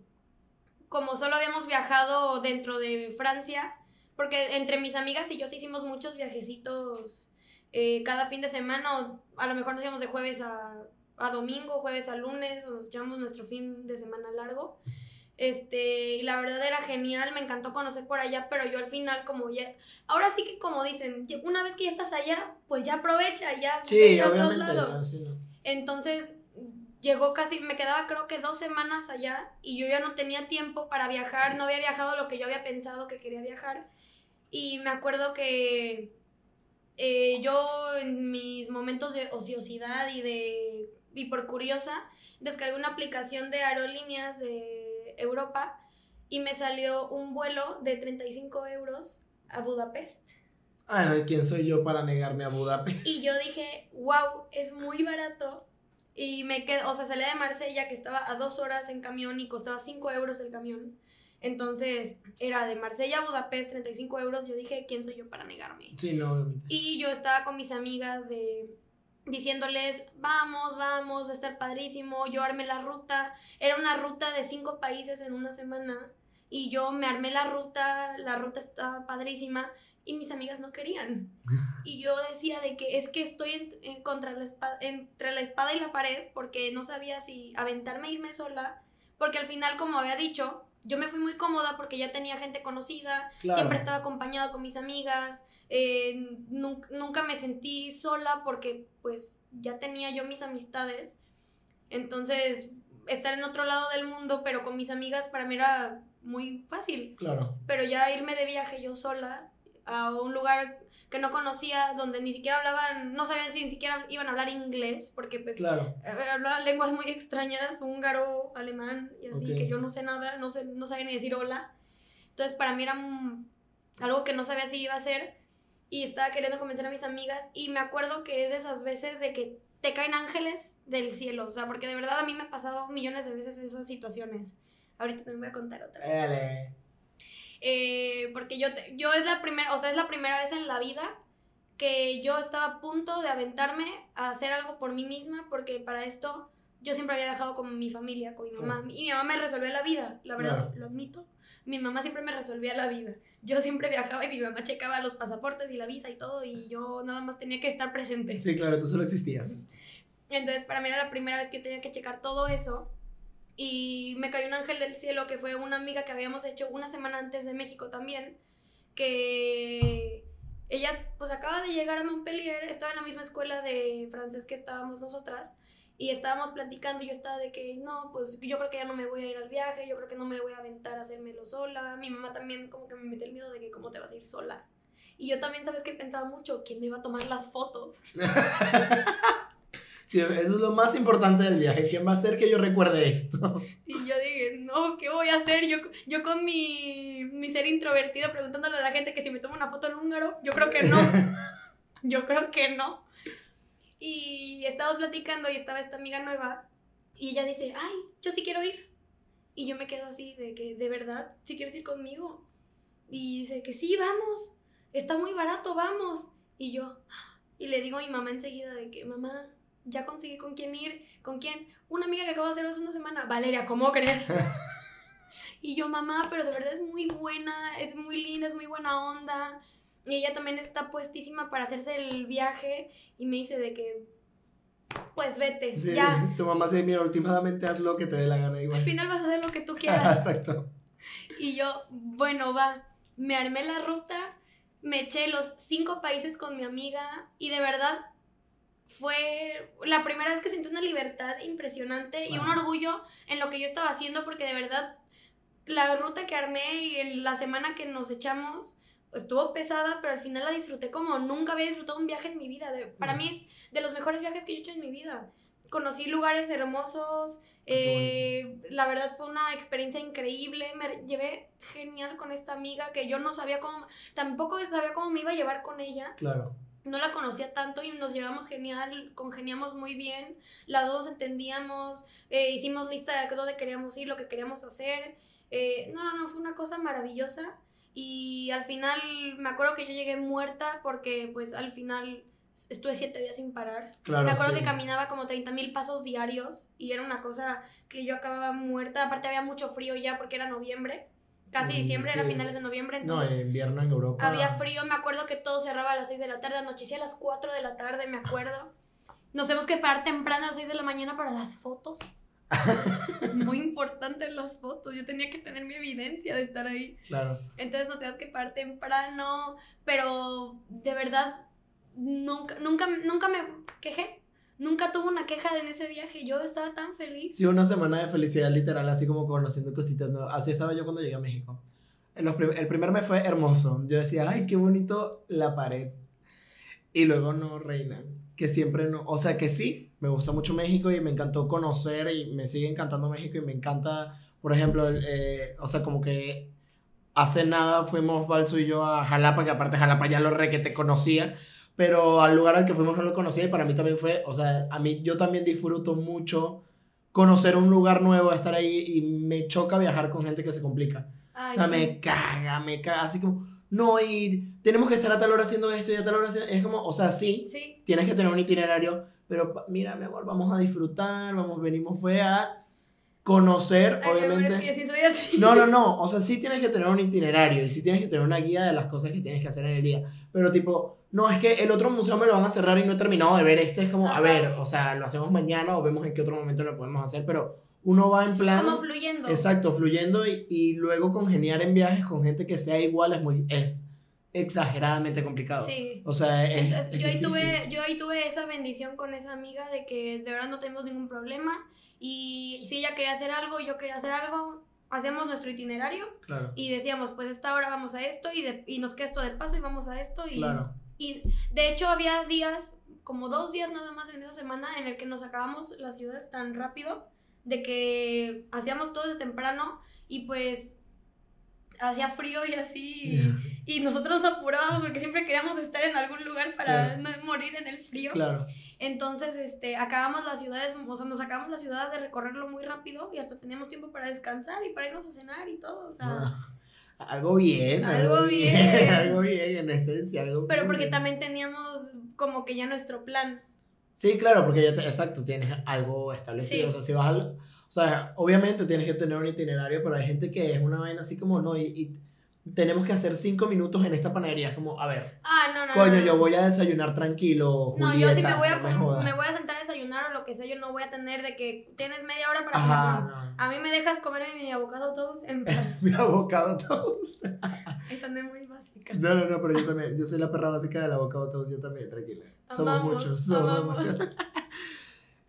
como solo habíamos viajado dentro de Francia, porque entre mis amigas y yo sí hicimos muchos viajecitos eh, cada fin de semana, o a lo mejor nos íbamos de jueves a, a domingo, jueves a lunes, o nos llevamos nuestro fin de semana largo. Este, y la verdad era genial, me encantó conocer por allá, pero yo al final como ya, ahora sí que como dicen, una vez que ya estás allá, pues ya aprovecha, ya Sí, a otros lados. sí, no. Entonces llegó casi, me quedaba creo que dos semanas allá y yo ya no tenía tiempo para viajar, no había viajado lo que yo había pensado que quería viajar. Y me acuerdo que eh, yo en mis momentos de ociosidad y de y por curiosa descargué una aplicación de aerolíneas de Europa y me salió un vuelo de 35 euros a Budapest. Ah, ¿quién soy yo para negarme a Budapest? Y yo dije, wow, es muy barato. Y me quedé, o sea, salí de Marsella, que estaba a dos horas en camión y costaba 5 euros el camión. Entonces, era de Marsella a Budapest, 35 euros. Yo dije, ¿quién soy yo para negarme? Sí, no, obviamente. Y yo estaba con mis amigas de diciéndoles, vamos, vamos, va a estar padrísimo, yo armé la ruta, era una ruta de cinco países en una semana y yo me armé la ruta, la ruta estaba padrísima y mis amigas no querían. Y yo decía de que es que estoy en- en contra la espada, entre la espada y la pared porque no sabía si aventarme e irme sola, porque al final, como había dicho, yo me fui muy cómoda porque ya tenía gente conocida, Claro. siempre estaba acompañada con mis amigas, eh, nun- nunca me sentí sola porque pues ya tenía yo mis amistades. Entonces, estar en otro lado del mundo, pero con mis amigas, para mí era muy fácil. Claro. Pero ya irme de viaje yo sola a un lugar que no conocía, donde ni siquiera hablaban, no sabían si ni siquiera iban a hablar inglés, porque pues Claro. eh, hablaban lenguas muy extrañas, húngaro, alemán y así, Ok. que yo no sé nada, no, sé, no sabía ni decir hola. Entonces para mí era algo que no sabía si iba a hacer y estaba queriendo convencer a mis amigas y me acuerdo que es de esas veces de que te caen ángeles del cielo, o sea, porque de verdad a mí me ha pasado millones de veces esas situaciones. Ahorita te voy a contar otra. Dale. Eh, porque yo, te- yo es la primera, o sea, es la primera vez en la vida que yo estaba a punto de aventarme a hacer algo por mí misma, porque para esto yo siempre había viajado con mi familia, con mi mamá, y mi mamá me resolvía la vida, la verdad, lo admito. Mi mamá siempre me resolvía la vida. Yo siempre viajaba y mi mamá checaba los pasaportes y la visa y todo, y yo nada más tenía que estar presente. Sí, claro, tú solo existías. Entonces, para mí era la primera vez que tenía que checar todo eso. Y me cayó un ángel del cielo que fue una amiga que habíamos hecho una semana antes de México también. Que ella, pues acaba de llegar a Montpellier, estaba en la misma escuela de francés que estábamos nosotras. Y estábamos platicando yo estaba de que no, pues yo creo que ya no me voy a ir al viaje, yo creo que no me voy a aventar a hacérmelo sola. Mi mamá también como que me mete el miedo de que cómo te vas a ir sola. Y yo también, ¿sabes qué? Pensaba mucho, ¿quién me iba a tomar las fotos? Sí, eso es lo más importante del viaje. ¿Quién va a hacer que yo recuerde esto? Y yo dije, no, ¿qué voy a hacer? Yo, yo con mi, mi ser introvertido preguntándole a la gente que si me tomo una foto en húngaro, yo creo que no. Yo creo que no. Y estábamos platicando y estaba esta amiga nueva y ella dice, ay, yo sí quiero ir. Y yo me quedo así de que, ¿de verdad? ¿Sí quieres ir conmigo? Y dice que sí, vamos. Está muy barato, vamos. Y yo, y le digo a mi mamá enseguida de que, mamá, ya conseguí con quién ir. ¿Con quién? Una amiga que acabo de hacer hace una semana. Valeria, ¿cómo crees? y yo, mamá, pero de verdad es muy buena, es muy linda, es muy buena onda. Y ella también está puestísima para hacerse el viaje y me dice de que, pues vete, Sí, ya. Tu mamá se dice, mira, últimamente haz lo que te dé la gana igual. Al final vas a hacer lo que tú quieras. Exacto. Y yo, bueno, va, me armé la ruta, me eché los cinco países con mi amiga y de verdad fue la primera vez que sentí una libertad impresionante y un orgullo en lo que yo estaba haciendo porque de verdad la ruta que armé y la semana que nos echamos estuvo pesada, pero al final la disfruté como nunca había disfrutado un viaje en mi vida. De- para Wow. mí es de los mejores viajes que yo he hecho en mi vida. Conocí lugares hermosos, Qué eh, la verdad fue una experiencia increíble, me llevé genial con esta amiga que yo no sabía cómo, tampoco sabía cómo me iba a llevar con ella, Claro. No la conocía tanto y nos llevamos genial, congeniamos muy bien, las dos entendíamos, eh, hicimos lista de dónde queríamos ir, lo que queríamos hacer, eh, no, no, no, fue una cosa maravillosa Y al final me acuerdo que yo llegué muerta porque pues al final estuve siete días sin parar. Claro, me acuerdo sí. que caminaba como 30 mil pasos diarios y era una cosa que yo acababa muerta. Aparte había mucho frío ya porque era noviembre. Casi diciembre, era finales de noviembre. No, Entonces en invierno en Europa. había frío. Me acuerdo que todo cerraba a las 6 de la tarde. Anochecía a las 4 de la tarde, me acuerdo. Nos tenemos que parar temprano a las 6 de la mañana para las fotos. Muy importante las fotos. Yo tenía que tener mi evidencia de estar ahí. Claro. Entonces nos teníamos que parar temprano, pero de verdad nunca, nunca, nunca me quejé. Nunca tuve una queja en ese viaje. Yo estaba tan feliz. Sí, una semana de felicidad literal, así como conociendo cositas nuevas. Así estaba yo cuando llegué a México. Los prim- el primer mes fue hermoso. Yo decía, ay, qué bonito la pared. Y luego no, reina. Que siempre no. O sea, que sí, me gusta mucho México y me encantó conocer y me sigue encantando México y me encanta, por ejemplo, el, eh, o sea, como que hace nada fuimos Balso y yo a Jalapa, que aparte Jalapa ya lo re que te conocía. Pero al lugar al que fuimos no lo conocía y para mí también fue, o sea, a mí yo también disfruto mucho conocer un lugar nuevo, estar ahí y me choca viajar con gente que se complica. Ay, o sea, sí. me caga, me caga, así como, no, y tenemos que estar a tal hora haciendo esto y a tal hora haciendo... Es como, o sea, sí, Sí, tienes que tener un itinerario, pero mira, mi amor, vamos a disfrutar, vamos, venimos fue a conocer, Ay, obviamente... es que sí soy así. No, no, no. O sea, sí tienes que tener un itinerario y sí tienes que tener una guía de las cosas que tienes que hacer en el día. Pero tipo, no, es que el otro museo me lo van a cerrar y no he terminado de ver. Este es como, a Ajá. ver, o sea, lo hacemos mañana o vemos en qué otro momento lo podemos hacer. Pero uno va en plan... Como fluyendo. Exacto, fluyendo y, y luego congeniar en viajes con gente que sea igual es muy... Es exageradamente complicado. Sí. O sea, es, Entonces, es yo, ahí tuve, yo ahí tuve esa bendición con esa amiga de que de verdad no tenemos ningún problema. Y si ella quería hacer algo, yo quería hacer algo, hacemos nuestro itinerario Claro, y decíamos, pues esta hora vamos a esto y, de- y nos queda esto de paso y vamos a esto. Y, claro. y de hecho había días, como dos días nada más en esa semana, en el que nos acabamos las ciudades tan rápido, de que hacíamos todo desde temprano y pues hacía frío y así. Y, y nosotros nos apurábamos porque siempre queríamos estar en algún lugar para no morir en el frío. Claro. Entonces, este, acabamos las ciudades, o sea, nos acabamos la ciudad de recorrerlo muy rápido y hasta teníamos tiempo para descansar y para irnos a cenar y todo, o sea. Ah, Algo bien, algo, Algo bien, bien. algo bien, en esencia, algo Pero porque bien. también teníamos como que ya nuestro plan. Sí, claro, porque ya te, exacto, tienes algo establecido. Sí. O sea, si vas al, o sea, obviamente tienes que tener un itinerario, pero hay gente que es una vaina así como, no, y, y tenemos que hacer cinco minutos en esta panadería. Es como, a ver, Ah, no, no. coño, no, yo voy a desayunar tranquilo, No, yo sí me voy, a, no me voy a sentar a desayunar o lo que sea, yo no voy a tener de que tienes media hora para Ajá, comer. no. A mí me dejas comer mi avocado toast en paz. Mi avocado toast. Eso no es muy básica. No, no, no, pero yo también, yo soy la perra básica del avocado toast, yo también, tranquila. Somos Amamos, muchos, somos amamos. demasiados.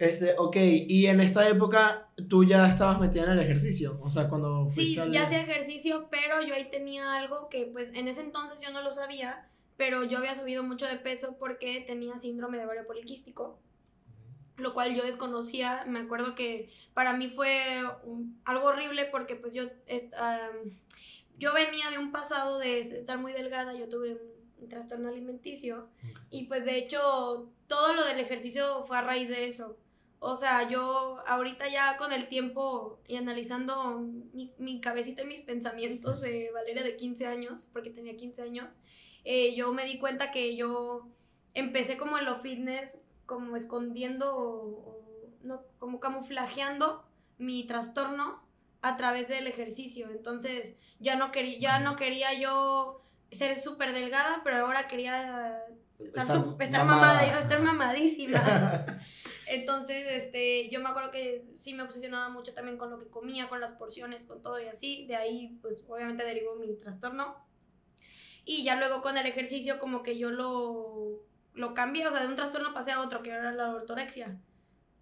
Este, ok, y en esta época tú ya estabas metida en el ejercicio, o sea, cuando Sí, al- ya hacía ejercicio, pero yo ahí tenía algo que pues en ese entonces yo no lo sabía, pero yo había subido mucho de peso porque tenía síndrome de ovario poliquístico, lo cual yo desconocía. Me acuerdo que para mí fue algo horrible porque pues yo, am, yo venía de un pasado de estar muy delgada, yo tuve un, un trastorno alimenticio y pues de hecho todo lo del ejercicio fue a raíz de eso. O sea, yo ahorita ya con el tiempo y analizando mi, mi cabecita y mis pensamientos de Valeria de 15 años, porque tenía 15 años, eh, yo me di cuenta que yo empecé como en lo fitness, como escondiendo o, o no, como camuflajeando mi trastorno a través del ejercicio. Entonces ya no, quería ya no quería yo ser súper delgada, pero ahora quería estar, Estar estar mamada. mamada, estar mamadísima. Entonces, este, yo me acuerdo que sí me obsesionaba mucho también con lo que comía, con las porciones, con todo y así. De ahí, pues, obviamente derivó mi trastorno. Y ya luego con el ejercicio, como que yo lo, lo cambié, o sea, de un trastorno pasé a otro, que era la ortorexia.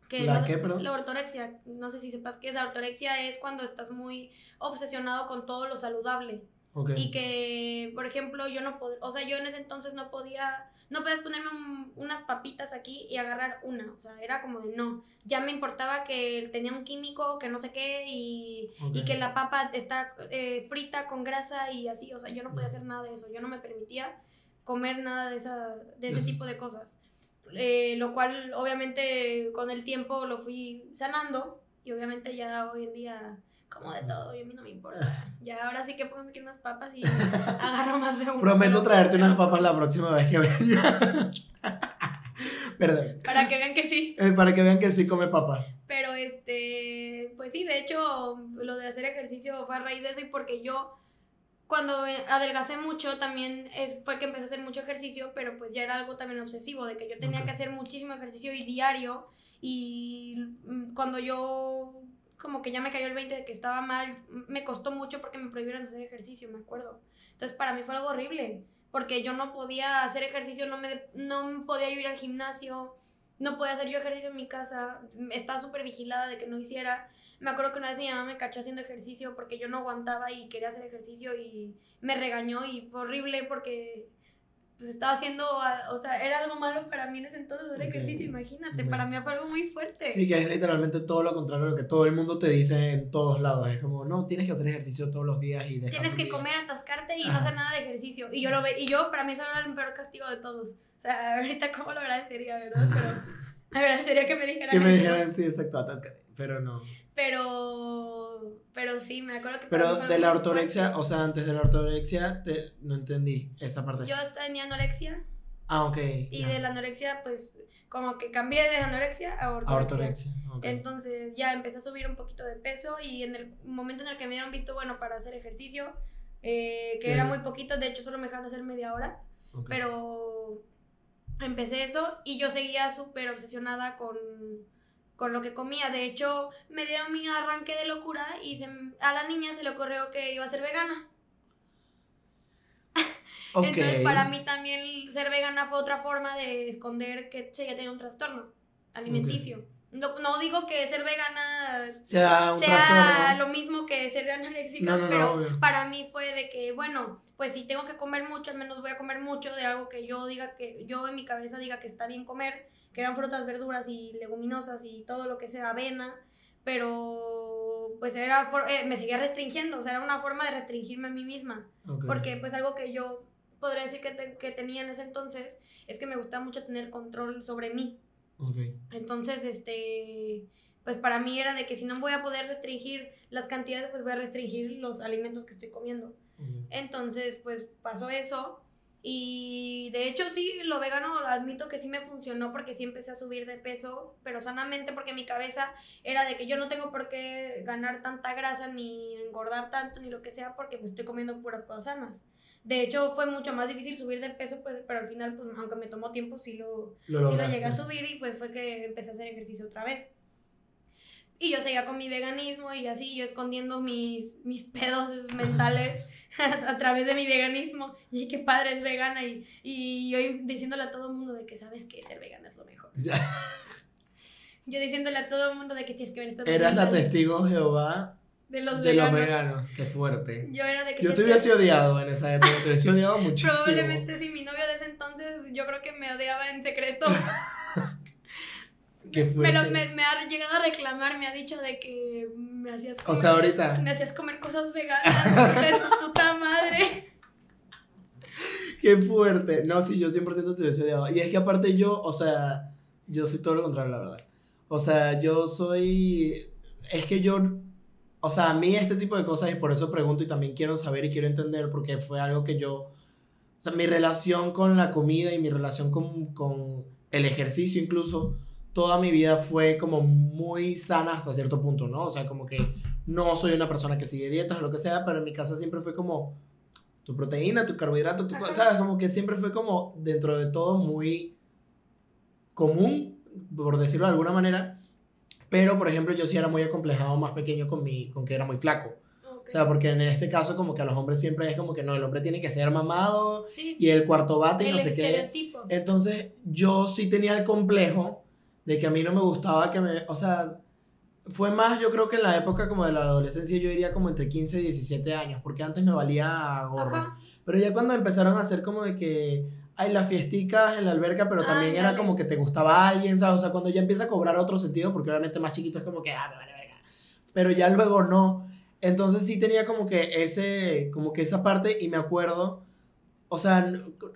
Que ¿La no- qué, perdón? La ortorexia. No sé si sepas qué es. La ortorexia es cuando estás muy obsesionado con todo lo saludable. Ok. Y que, por ejemplo, yo no podía, o sea, yo en ese entonces no podía, no podías ponerme un- unas papitas aquí y agarrar una, o sea, era como de no. Ya me importaba que tenía un químico, que no sé qué, y, y Ok. que la papa está eh, frita con grasa y así, o sea, yo no podía hacer nada de eso, yo no me permitía comer nada de, esa, de ese tipo de cosas. Eh, lo cual, obviamente, con el tiempo lo fui sanando y obviamente ya hoy en día como de todo y a mí no me importa. Ya ahora sí que pongo aquí unas papas y agarro más de uno. Prometo traerte unas papas la próxima vez que vengas. Perdón. Para que vean que sí. Eh, para que vean que sí come papas. Pero este, pues sí, de hecho, lo de hacer ejercicio fue a raíz de eso y porque yo cuando adelgacé mucho también es, fue que empecé a hacer mucho ejercicio, pero pues ya era algo también obsesivo, de que yo tenía que hacer muchísimo ejercicio y diario y mm, cuando yo como que ya me cayó el 20 de que estaba mal, me costó mucho porque me prohibieron hacer ejercicio, me acuerdo. Entonces para mí fue algo horrible, porque yo no podía hacer ejercicio, no, me, no podía ir al gimnasio, no podía hacer ejercicio en mi casa, estaba súper vigilada de que no hiciera. Me acuerdo que una vez mi mamá me cachó haciendo ejercicio porque yo no aguantaba y quería hacer ejercicio y me regañó y fue horrible porque pues estaba haciendo, ah, o sea, era algo malo para mí en ese entonces hacer ejercicio, imagínate, para mí fue algo muy fuerte. Sí, que es literalmente todo lo contrario a lo que todo el mundo te dice en todos lados. Es como, no, tienes que hacer ejercicio todos los días y Tienes que comer, atascarte y no hacer nada de ejercicio. Y yo lo ve, y yo para mí eso era el peor castigo de todos. O sea, ahorita cómo lo agradecería, ¿verdad? Pero agradecería que me dijeran Que me dijeran, sí, exacto, atáscate. Pero no. Pero pero sí, me acuerdo que Pero de la ortorexia, o sea, antes de la ortorexia, te- no entendí esa parte. Yo tenía anorexia ah, ok. y de la anorexia pues como que cambié de anorexia a A ortorexia. ortorexia. ok. Entonces ya empecé a subir un poquito de peso y en el momento en el que me dieron visto bueno para hacer ejercicio, eh, que ¿Qué? era muy poquito, de hecho solo me dejaron hacer media hora, pero empecé eso y yo seguía súper obsesionada con, con lo que comía. De hecho, me dieron mi arranque de locura y se a la niña se le ocurrió que iba a ser vegana. Entonces, para mí también ser vegana fue otra forma de esconder que seguía teniendo un trastorno alimenticio. No, no digo que ser vegana sea lo mismo que ser anoréxica, No, no, no, pero para mí fue de que, bueno, pues si tengo que comer mucho, al menos voy a comer mucho de algo que yo diga que, yo en mi cabeza diga que está bien comer, que eran frutas, verduras y leguminosas y todo lo que sea avena, pero pues era, for- eh, me seguía restringiendo, o sea, era una forma de restringirme a mí misma. Porque pues algo que yo podría decir que, te- que tenía en ese entonces es que me gustaba mucho tener control sobre mí. Entonces, este, pues para mí era de que si no voy a poder restringir las cantidades, pues voy a restringir los alimentos que estoy comiendo. Entonces, pues pasó eso. Y de hecho sí, lo vegano lo admito que sí me funcionó porque sí empecé a subir de peso, pero sanamente porque mi cabeza era de que yo no tengo por qué ganar tanta grasa ni engordar tanto ni lo que sea porque pues estoy comiendo puras cosas sanas. De hecho fue mucho más difícil subir de peso, pues, pero al final, pues aunque me tomó tiempo, sí lo, Lo sí lo llegué a subir y pues fue que empecé a hacer ejercicio otra vez. Y yo seguía con mi veganismo y así, yo escondiendo mis, mis pedos mentales a través de mi veganismo. Y qué padre es vegana y, y yo diciéndole a todo el mundo de que sabes que ser vegana es lo mejor. Ya. Yo diciéndole a todo el mundo de que tienes que ver esto. Eras la testigo Jehová de los de los veganos. veganos. Qué fuerte. Yo era de que Yo te hubiese odiado en esa época. Te hubiese odiado muchísimo. Probablemente si mi novio de ese entonces yo creo que me odiaba en secreto. Qué me, fuerte. lo- me, me ha llegado a reclamar, me ha dicho de que me hacías O comer, sea, ahorita. me hacías comer cosas veganas de tu puta madre. Qué fuerte. No, sí, yo 100% te hubiese odiado. Y es que aparte yo, o sea, yo soy todo lo contrario, la verdad. O sea, yo soy... Es que yo... O sea, a mí este tipo de cosas, y por eso pregunto y también quiero saber y quiero entender, porque fue algo que yo... O sea, mi relación con la comida y mi relación con, con el ejercicio incluso, toda mi vida fue como muy sana hasta cierto punto, ¿no? O sea, como que no soy una persona que sigue dietas o lo que sea, pero en mi casa siempre fue como tu proteína, tu carbohidrato, tu. ¿sabes? Como que siempre fue como dentro de todo muy común, por decirlo de alguna manera. Pero, por ejemplo, yo sí era muy acomplejado más pequeño con, mi, con que era muy flaco. O sea, porque en este caso como que a los hombres siempre es como que no, el hombre tiene que ser mamado sí, y el cuarto bate y no sé qué. Entonces, yo sí tenía el complejo de que a mí no me gustaba que me, o sea, fue más yo creo que en la época como de la adolescencia yo diría como entre 15 y 17 años, porque antes me valía gorro. Ajá. Pero ya cuando empezaron a hacer como de que hay las fiesticas en la alberca, pero también era Ándale. como que te gustaba alguien, ¿sabes? O sea, cuando ya empieza a cobrar otro sentido, porque obviamente más chiquito es como que, ah, me vale verga. Pero ya luego no. Entonces sí tenía como que ese, como que esa parte y me acuerdo, o sea,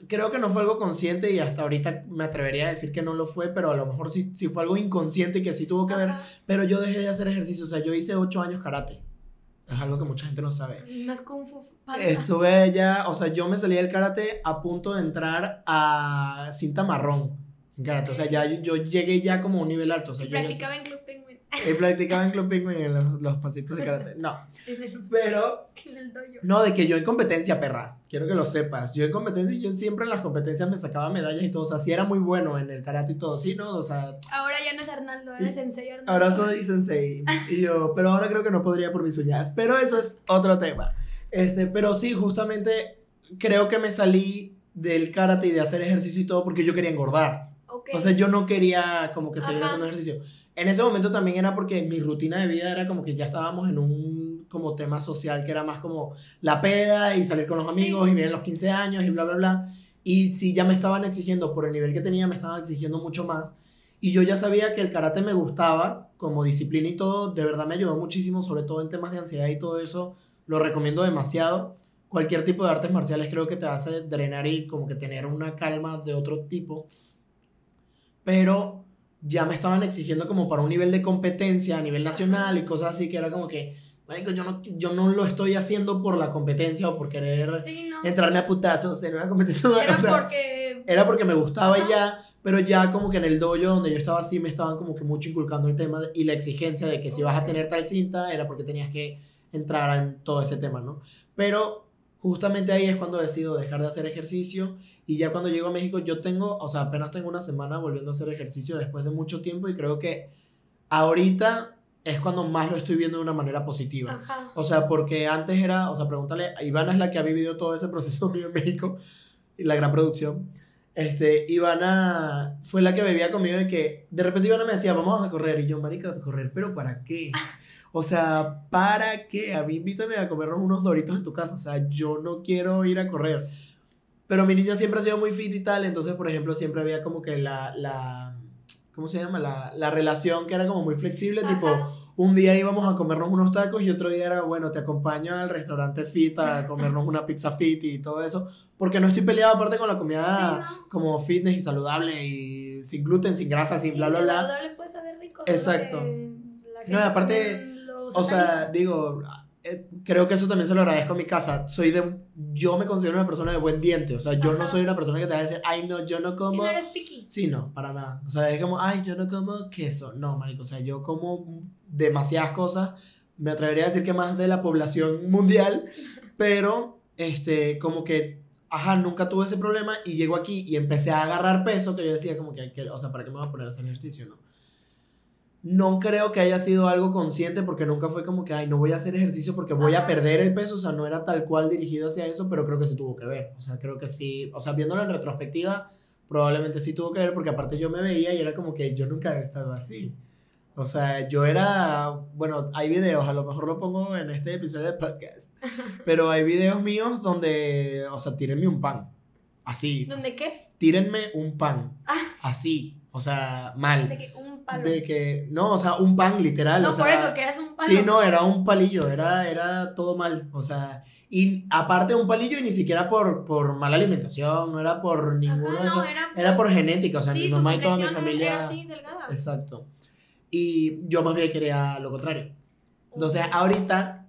creo que no fue algo consciente y hasta ahorita me atrevería a decir que no lo fue, pero a lo mejor sí, sí fue algo inconsciente que sí tuvo que ver, Ajá. pero yo dejé de hacer ejercicio, o sea, yo hice ocho años karate. Es algo que mucha gente no sabe. Más Kung Fu Panda. Estuve ya, o sea, yo me salí del karate a punto de entrar a cinta marrón en karate. O sea, ya yo, llegué ya como a un nivel alto. O sea, yo practicaba en Club Practicado en Club Penguin en los, los pasitos de karate. No. Pero, no, de que yo en competencia, perra. Quiero que lo sepas. Yo en competencia, yo siempre en las competencias me sacaba medallas y todo. O sea, sí era muy bueno en el karate y todo. Sí, ¿no? O sea, Ahora ya no es Arnaldo, ahora Y- es Sensei Arnaldo. ahora soy sensei. Y yo, pero ahora creo que no podría por mis uñas. Pero eso es otro tema. Este, pero sí, justamente creo que me salí del karate y de hacer ejercicio y todo porque yo quería engordar. Ok. O sea, yo no quería como que seguir Ajá. haciendo ejercicio. En ese momento también era porque mi rutina de vida era como que ya estábamos en un como tema social que era más como la peda y salir con los amigos Sí. y vienen los 15 años y bla, bla, bla. Y si ya me estaban exigiendo por el nivel que tenía, me estaban exigiendo mucho más. Y yo ya sabía que el karate me gustaba como disciplina y todo, de verdad me ayudó muchísimo, sobre todo en temas de ansiedad y todo eso. Lo recomiendo demasiado. Cualquier tipo de artes marciales creo que te hace drenar y como que tener una calma de otro tipo pero ya me estaban exigiendo como para un nivel de competencia a nivel nacional y cosas así que era como que, marico, yo no, yo no lo estoy haciendo por la competencia o por querer Sí, no. entrarme a putazos en una competición. Era o sea, porque. era porque me gustaba Ajá. ya, pero ya como que en el dojo donde yo estaba así me estaban como que mucho inculcando el tema de- y la exigencia de que si vas a tener tal cinta era porque tenías que entrar en todo ese tema, ¿no? Pero justamente ahí es cuando decido dejar de hacer ejercicio y ya cuando llego a México yo tengo, o sea, apenas tengo una semana volviendo a hacer ejercicio después de mucho tiempo y creo que ahorita es cuando más lo estoy viendo de una manera positiva. Ajá. O sea, porque antes era, o sea, pregúntale, Ivana es la que ha vivido todo ese proceso mío en México, y la gran producción. Este, Ivana fue la que bebía conmigo de que de repente Ivana me decía, vamos a correr. Y yo, marica, correr, pero ¿para qué? O sea, ¿para qué? A mí invítame a comernos unos doritos en tu casa. O sea, yo no quiero ir a correr. Pero mi niña siempre ha sido muy fit y tal, entonces, por ejemplo, siempre había como que la, la ¿cómo se llama? La, la relación que era como muy flexible, tipo, Ajá. un día íbamos a comernos unos tacos y otro día era, bueno, te acompaño al restaurante fit a comernos una pizza fit y todo eso, porque no estoy peleado aparte con la comida Sí, ¿no? como fitness y saludable y sin gluten, sin grasa, sin Sí, bla, bla, bla. saludable puede saber rico. Exacto. No, aparte, lo O sea, digo, eh, creo que eso también se lo agradezco a mi casa. Soy de, yo me considero una persona de buen diente, o sea, yo no Ajá. soy una persona que te va a decir, ay, no, yo no Si como... no eres picky. Sí, no, para nada. O sea, es como, ay, yo no como queso. No, marico, o sea, yo como demasiadas cosas. Me atrevería a decir que más de la población mundial, pero, este, como que, ajá, nunca tuve ese problema y llego aquí y empecé a agarrar peso que yo decía como que, que, o sea, ¿para qué me voy a poner a hacer ejercicio, no? No creo que haya sido algo consciente porque nunca fue como que, ay, no voy a hacer ejercicio porque voy a perder el peso, o sea, no era tal cual dirigido hacia eso, pero creo que sí tuvo que ver. O sea, creo que sí, o sea, viéndolo en retrospectiva, probablemente sí tuvo que ver porque aparte yo me veía y era como que yo nunca he estado así. O sea, yo era, bueno, hay videos, a lo mejor lo pongo en este episodio de podcast, pero hay videos míos donde, o sea, tírenme un pan, así, ¿Dónde qué? tírenme un pan, Ah. así, o sea, mal. De que un palo. De que, no, o sea, un pan literal. no, o sea, por eso, que eras un palo. Sí, no, era un palillo, era, era todo mal. O sea, y aparte un palillo y ni siquiera por, por mala alimentación, no era por ninguno Ajá, de no, esos. era, Era por genética, o sea, sí, mi mamá y toda mi familia. Era así, delgada. Exacto. Y yo más bien quería lo contrario. Entonces, ahorita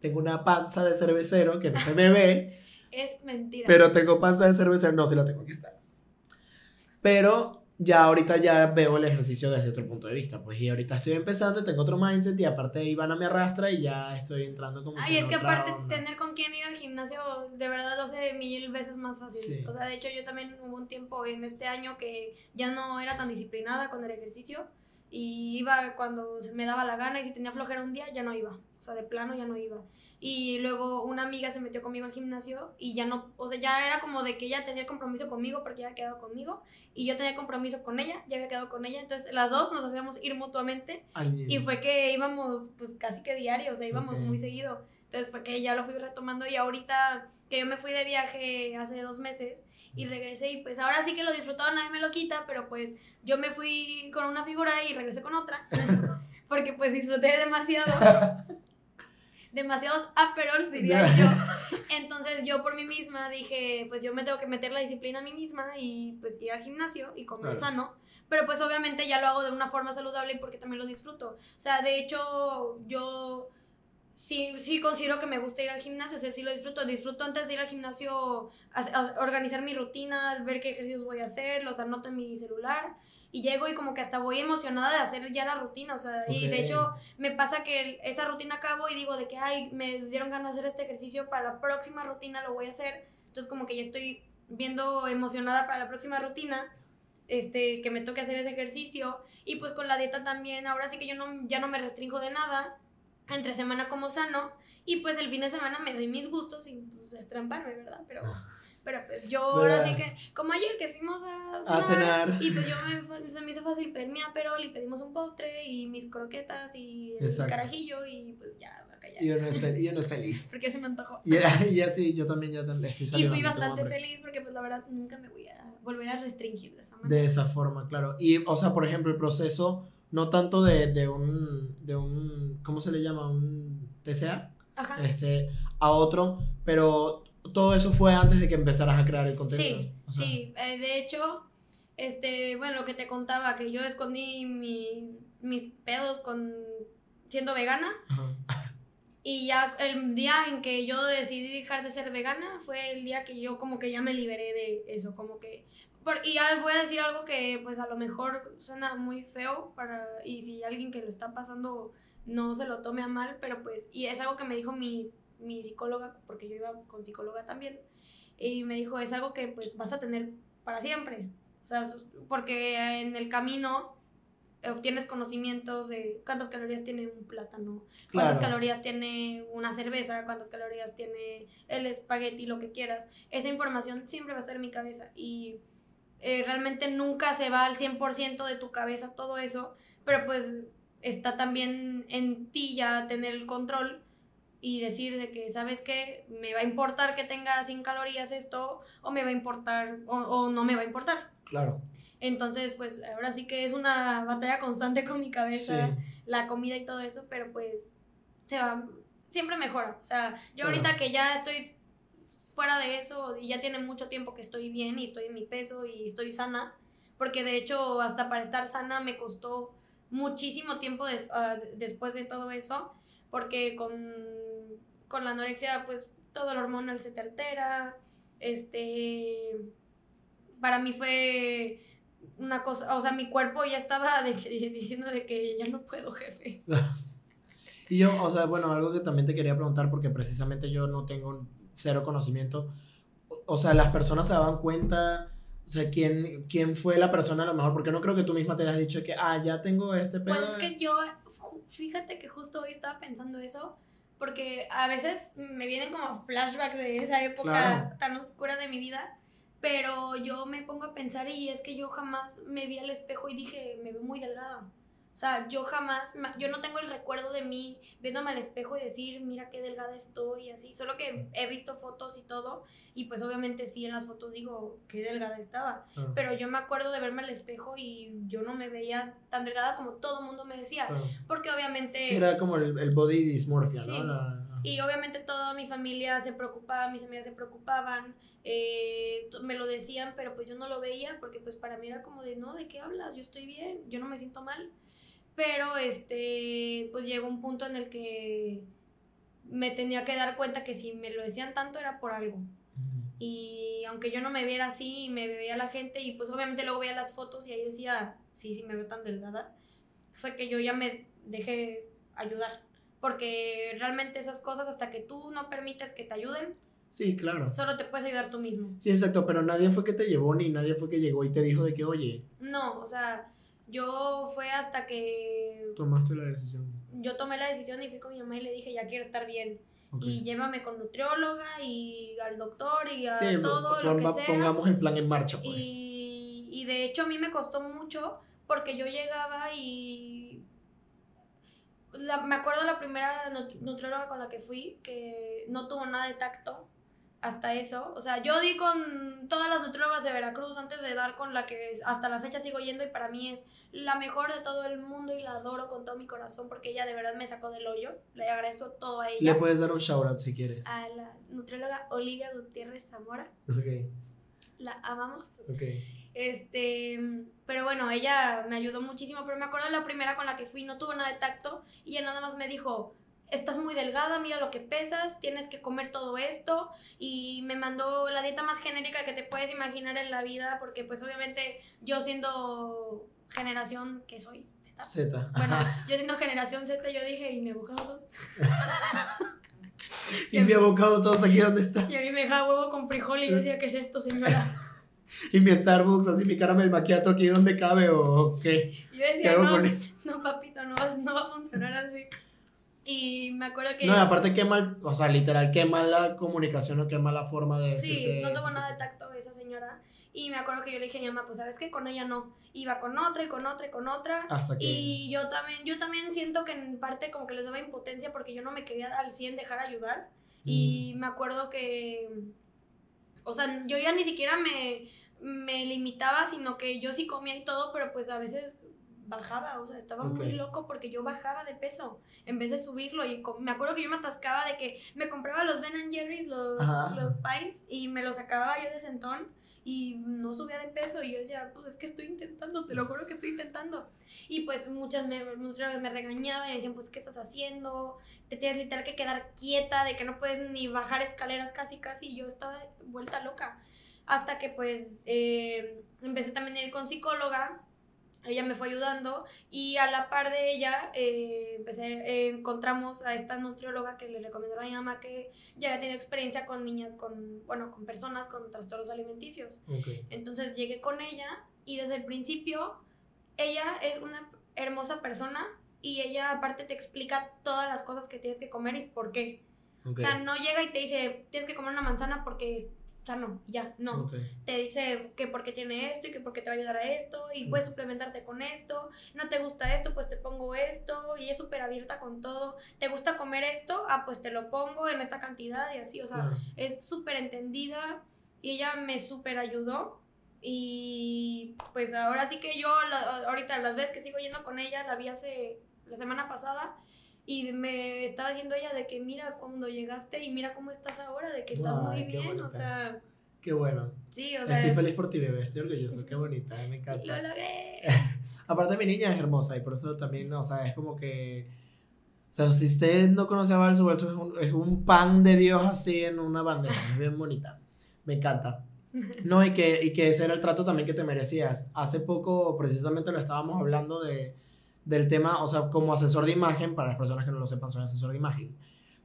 tengo una panza de cervecero que no se me ve, Es mentira. pero tengo panza de cervecero. No, sí la tengo, aquí está. Pero ya ahorita ya veo el ejercicio desde otro punto de vista. Pues y ahorita estoy empezando, tengo otro mindset y aparte Ivana me arrastra y ya estoy entrando como. Ay, es que aparte onda. tener con quién ir al gimnasio de verdad lo hace mil veces más fácil. Sí. O sea, de hecho yo también hubo un tiempo en este año que ya no era tan disciplinada con el ejercicio y iba cuando me daba la gana y si tenía flojera un día ya no iba. O sea, de plano ya no iba. Y luego una amiga se metió conmigo al gimnasio y ya no, o sea, ya era como de que ella tenía el compromiso conmigo porque ya había quedado conmigo y yo tenía el compromiso con ella, ya había quedado con ella. Entonces las dos nos hacíamos ir mutuamente Ay, y fue que íbamos, pues casi que diario, o sea, íbamos Ok. muy seguido. Entonces fue que ya lo fui retomando y ahorita que yo me fui de viaje hace dos meses y regresé y pues ahora sí que lo disfrutaba, nadie me lo quita, pero pues yo me fui con una figura y regresé con otra, porque pues disfruté demasiado. Demasiados aperols, diría yo. Entonces yo por mí misma dije, pues yo me tengo que meter la disciplina a mí misma y pues ir al gimnasio y comer Claro. sano. Pero pues obviamente ya lo hago de una forma saludable y porque también lo disfruto. O sea, de hecho, yo sí, sí considero que me gusta ir al gimnasio, o sea, sí lo disfruto. Disfruto antes de ir al gimnasio, a- a organizar mi rutina, ver qué ejercicios voy a hacer, los anoto en mi celular. Y llego y como que hasta voy emocionada de hacer ya la rutina, o sea, y Ok. de hecho me pasa que esa rutina acabo y digo de que, ay, me dieron ganas de hacer este ejercicio, para la próxima rutina lo voy a hacer. Entonces como que ya estoy viendo emocionada para la próxima rutina, este, que me toque hacer ese ejercicio. Y pues con la dieta también, ahora sí que yo no, ya no me restringo de nada, entre semana como sano, y pues el fin de semana me doy mis gustos sin pues, destramparme, ¿verdad? Pero... Pero pues yo ahora sí que, como ayer que fuimos a cenar, A cenar. y pues yo me, se me hizo fácil pedir mi aperol y pedimos un postre y mis croquetas y el Exacto. carajillo y pues ya, voy a callar. Y uno es, fel- y uno es feliz. Porque se me antojó. Y, y así, yo también, yo también Y fui bastante feliz porque pues la verdad nunca me voy a volver a restringir de esa manera. De esa forma, claro. Y, o sea, por ejemplo, el proceso, no tanto de, de un, de un, ¿cómo se le llama? Un TCA, Ajá. este, a otro, pero todo eso fue antes de que empezaras a crear el contenido. Sí, O sea, sí. Eh, de hecho, este, bueno, lo que te contaba, que yo escondí mi- mis pedos con siendo vegana. ajá. Y ya el día en que yo decidí dejar de ser vegana fue el día que yo como que ya me liberé de eso, como que... por- y ya voy a decir algo que pues a lo mejor suena muy feo para... Y si alguien que lo está pasando no se lo tome a mal, pero pues... Y es algo que me dijo mi, mi psicóloga, porque yo iba con psicóloga también. Y me dijo, es algo que pues vas a tener para siempre. O sea, porque en el camino obtienes conocimientos de cuántas calorías tiene un plátano, cuántas Claro. calorías tiene una cerveza, cuántas calorías tiene el espagueti, lo que quieras. Esa información siempre va a estar en mi cabeza y eh, realmente nunca se va al 100% de tu cabeza todo eso, pero pues está también en ti ya tener el control y decir de que, ¿sabes qué? Me va a importar que tenga 100 calorías esto o me va a importar o, o no me va a importar. Claro. Entonces, pues ahora sí que es una batalla constante con mi cabeza Sí. la comida y todo eso, pero pues se va, siempre mejora. O sea, yo Claro. ahorita que ya estoy fuera de eso y ya tiene mucho tiempo que estoy bien y estoy en mi peso y estoy sana, porque de hecho hasta para estar sana me costó muchísimo tiempo des- ah, después de todo eso, porque con, con la anorexia pues todo el hormonal se te altera, este, para mí fue una cosa, o sea, mi cuerpo ya estaba de que- diciendo de que ya no puedo, jefe. Y yo, o sea, bueno, algo que también te quería preguntar, porque precisamente yo no tengo cero conocimiento. O- O sea, las personas se daban cuenta, o sea, quién, quién fue la persona a lo mejor, porque no creo que tú misma te hayas dicho que, ah, ya tengo este pedo. Pues es que yo, fíjate que justo hoy estaba pensando eso, porque a veces me vienen como flashbacks de esa época Claro. tan oscura de mi vida, pero yo me pongo a pensar y es que yo jamás me vi al espejo y dije, me veo muy delgada. O sea, yo jamás, yo no tengo el recuerdo de mí viéndome al espejo y decir, mira qué delgada estoy y así. Solo que he visto fotos y todo, y pues obviamente sí en las fotos digo qué delgada estaba. Claro, Pero yo me acuerdo de verme al espejo y yo no me veía tan delgada como todo el mundo me decía. claro. Porque obviamente... Sí, era como el, el body dysmorphia, Sí. ¿no? La- Y obviamente toda mi familia se preocupaba, mis amigas se preocupaban, eh, me lo decían, pero pues yo no lo veía porque pues para mí era como de, no, ¿de qué hablas? Yo estoy bien, yo no me siento mal. Pero este, pues llegó un punto en el que me tenía que dar cuenta que si me lo decían tanto era por algo. Y aunque yo no me viera así, me veía la gente y pues obviamente luego veía las fotos y ahí decía, sí, sí me veo tan delgada, fue que yo ya me dejé ayudar. Porque realmente esas cosas, hasta que tú no permites que te ayuden, Sí, claro. solo te puedes ayudar tú mismo. Sí, exacto, pero nadie fue que te llevó ni nadie fue que llegó y te dijo de que, oye, No, o sea, yo fue hasta que tomaste la decisión. yo tomé la decisión y fui con mi mamá y le dije, ya quiero estar bien. Y llévame con nutrióloga y al doctor y a Sí, todo lo que sea. pongamos el plan en marcha, pues. Y, y de hecho a mí me costó mucho porque yo llegaba y... la- me acuerdo la primera nut- nutrióloga con la que fui que no tuvo nada de tacto hasta eso. O sea, yo di con todas las nutriólogas de Veracruz antes de dar con la que hasta la fecha sigo yendo y para mí es la mejor de todo el mundo y la adoro con todo mi corazón porque ella de verdad me sacó del hoyo. Le agradezco todo a ella. Le puedes dar un shout out si quieres. A la nutrióloga Olivia Gutiérrez Zamora. Ok, La amamos. ok. Este, pero bueno, ella me ayudó muchísimo, pero me acuerdo de la primera con la que fui, no tuvo nada de tacto y ella nada más me dijo, estás muy delgada, mira lo que pesas, tienes que comer todo esto y me mandó la dieta más genérica que te puedes imaginar en la vida porque pues obviamente yo siendo generación que soy Z. Z. Bueno, yo siendo generación Z yo dije, ¿y mi abocado todos? y mi abocado todos aquí donde está. Y a mí me dejaba huevo con frijol y yo decía, ¿qué es esto, señora? y mi Starbucks, así mi caramel maquiato aquí donde cabe o qué. Yo decía, ¿Qué hago no, con eso? no, papito, no, va- no va a funcionar así. Y me acuerdo que... No, aparte qué mal, o sea, literal, qué mala comunicación o qué mala forma de Sí, decirte no tuvo nada de tacto esa señora. Y me acuerdo que yo le dije a mi mamá, pues sabes que con ella no. Iba con otra y con otra y con otra. Hasta que... Y yo también, yo también siento que en parte como que les daba impotencia porque yo no me quería al 100 dejar ayudar. Y Mm. me acuerdo que, o sea, yo ya ni siquiera me, me limitaba, sino que yo sí comía y todo, pero pues a veces bajaba, o sea, estaba muy loco porque yo bajaba de peso en vez de subirlo y me acuerdo que yo me atascaba de que me compraba los Ben and Jerry's, los, Ajá. los Pints y me los acababa yo de sentón y no subía de peso y yo decía, pues es que estoy intentando, te lo juro que estoy intentando. Y pues muchas me, muchas me regañaban y me decían, pues, ¿qué estás haciendo? Te tienes literal que quedar quieta, de que no puedes ni bajar escaleras casi, casi. Y yo estaba vuelta loca. Hasta que pues eh, empecé también a ir con psicóloga. Ella me fue ayudando y a la par de ella eh, empecé, eh, encontramos a esta nutrióloga que le recomendó a mi mamá que ya había tenido experiencia con niñas con, bueno, con personas con trastornos alimenticios. Entonces llegué con ella y desde el principio ella es una hermosa persona y ella aparte te explica todas las cosas que tienes que comer y por qué. O sea, no llega y te dice, tienes que comer una manzana porque sano, ya, no. Te dice que porque tiene esto y que porque te va a ayudar a esto y Mm. puedes suplementarte con esto. No te gusta esto, pues te pongo esto y es súper abierta con todo. ¿Te gusta comer esto? Ah, pues te lo pongo en esta cantidad y así, o sea, Claro. es súper entendida y ella me súper ayudó. Y pues ahora sí que yo, la- ahorita las veces que sigo yendo con ella, la vi hace la semana pasada y me estaba diciendo ella de que mira cuando llegaste y mira cómo estás ahora, de que estás Ay, muy bien, o bonita. sea, Qué bueno. sí, o sea, Estoy feliz por ti, bebé. Estoy orgulloso. Qué bonita. Me lo encanta. logré. Aparte, mi niña es hermosa y por eso también, o sea, es como que. O sea, si usted no conoce a Balsu, Balsu es un, es un pan de Dios así en una bandeja. Es bien bonita. Me encanta. No, y que, y que ese era el trato también que te merecías. Hace poco, precisamente, lo estábamos hablando de, del tema, o sea, como asesor de imagen, para las personas que no lo sepan, soy asesor de imagen.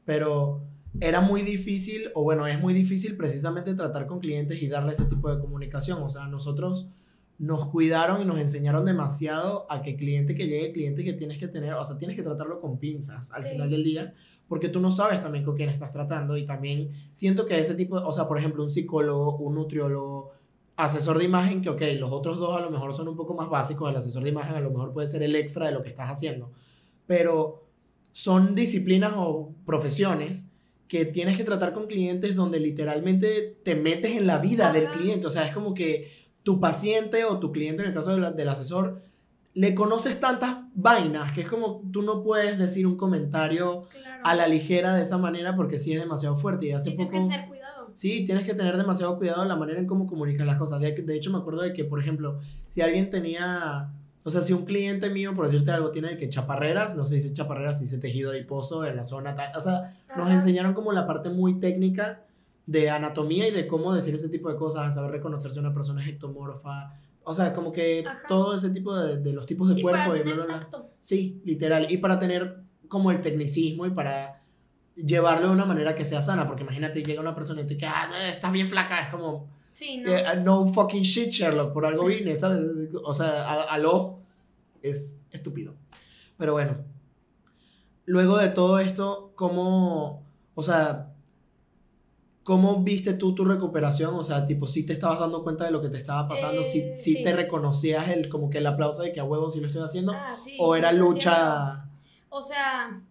Pero era muy difícil, o bueno, es muy difícil precisamente tratar con clientes y darle ese tipo de comunicación. O sea, nosotros nos cuidaron y nos enseñaron demasiado a que cliente que llegue, cliente que tienes que tener, o sea, tienes que tratarlo con pinzas al Sí. final del día, porque tú no sabes también con quién estás tratando y también siento que ese tipo, o sea, por ejemplo, un psicólogo, un nutriólogo, asesor de imagen, que ok, los otros dos a lo mejor son un poco más básicos, el asesor de imagen a lo mejor puede ser el extra de lo que estás haciendo, pero son disciplinas o profesiones que tienes que tratar con clientes donde literalmente te metes en la vida del cliente, o sea, es como que tu paciente o tu cliente, en el caso de la- del asesor, le conoces tantas vainas que es como tú no puedes decir un comentario Claro. a la ligera de esa manera porque sí es demasiado fuerte y hace tienes poco... que tener cuidado. Sí, tienes que tener demasiado cuidado en la manera en cómo comunicas las cosas. De, de hecho, me acuerdo de que, por ejemplo, si alguien tenía, o sea, si un cliente mío, por decirte algo, tiene que chaparreras, no se dice chaparreras, se dice tejido adiposo en la zona tal. O sea, nos enseñaron como la parte muy técnica de anatomía y de cómo decir ese tipo de cosas, saber reconocer si una persona es ectomorfa. O sea, como que Ajá. todo ese tipo de, de los tipos de Sí, cuerpo para y bla. Sí, literal. Y para tener como el tecnicismo y para llevarlo de una manera que sea sana. Porque imagínate, llega una persona y te dice, ah, no, estás bien flaca. Es como, Sí, no. eh, no fucking shit, Sherlock, por algo vine, ¿sabes? O sea, a, a lo es estúpido. Pero bueno. Luego de todo esto, ¿cómo, o sea, cómo viste tú tu recuperación? O sea, tipo, si te estabas dando cuenta de lo que te estaba pasando, si Eh, si sí. te reconocías el, como que el aplauso de que a huevo sí lo estoy haciendo, Ah, sí, o era 100%. lucha... O sea,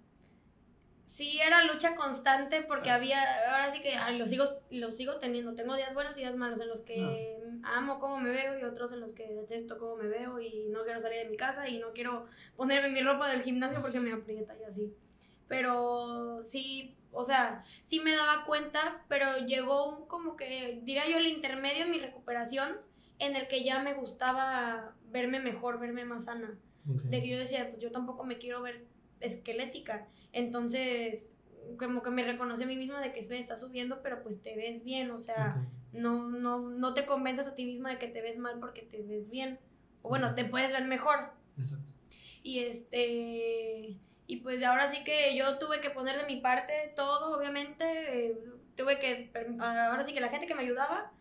sí era lucha constante porque había, ahora sí que ay, lo sigo, lo sigo teniendo. Tengo días buenos y días malos en los que amo cómo me veo y otros en los que detesto cómo me veo y no quiero salir de mi casa y no quiero ponerme mi ropa del gimnasio porque me aprieta y así. Pero sí, o sea, sí me daba cuenta, pero llegó un como que, diría yo, el intermedio en mi recuperación en el que ya me gustaba verme mejor, verme más sana. De que yo decía, pues yo tampoco me quiero ver esquelética. Entonces, como que me reconoce a mí misma de que me está subiendo, pero pues te ves bien, o sea, no, no, no te convenzas a ti misma de que te ves mal porque te ves bien. O bueno, te puedes ver mejor. Exacto. Y este. Y pues ahora sí que yo tuve que poner de mi parte todo, obviamente. eh, tuve que. Ahora sí que la gente que me ayudaba,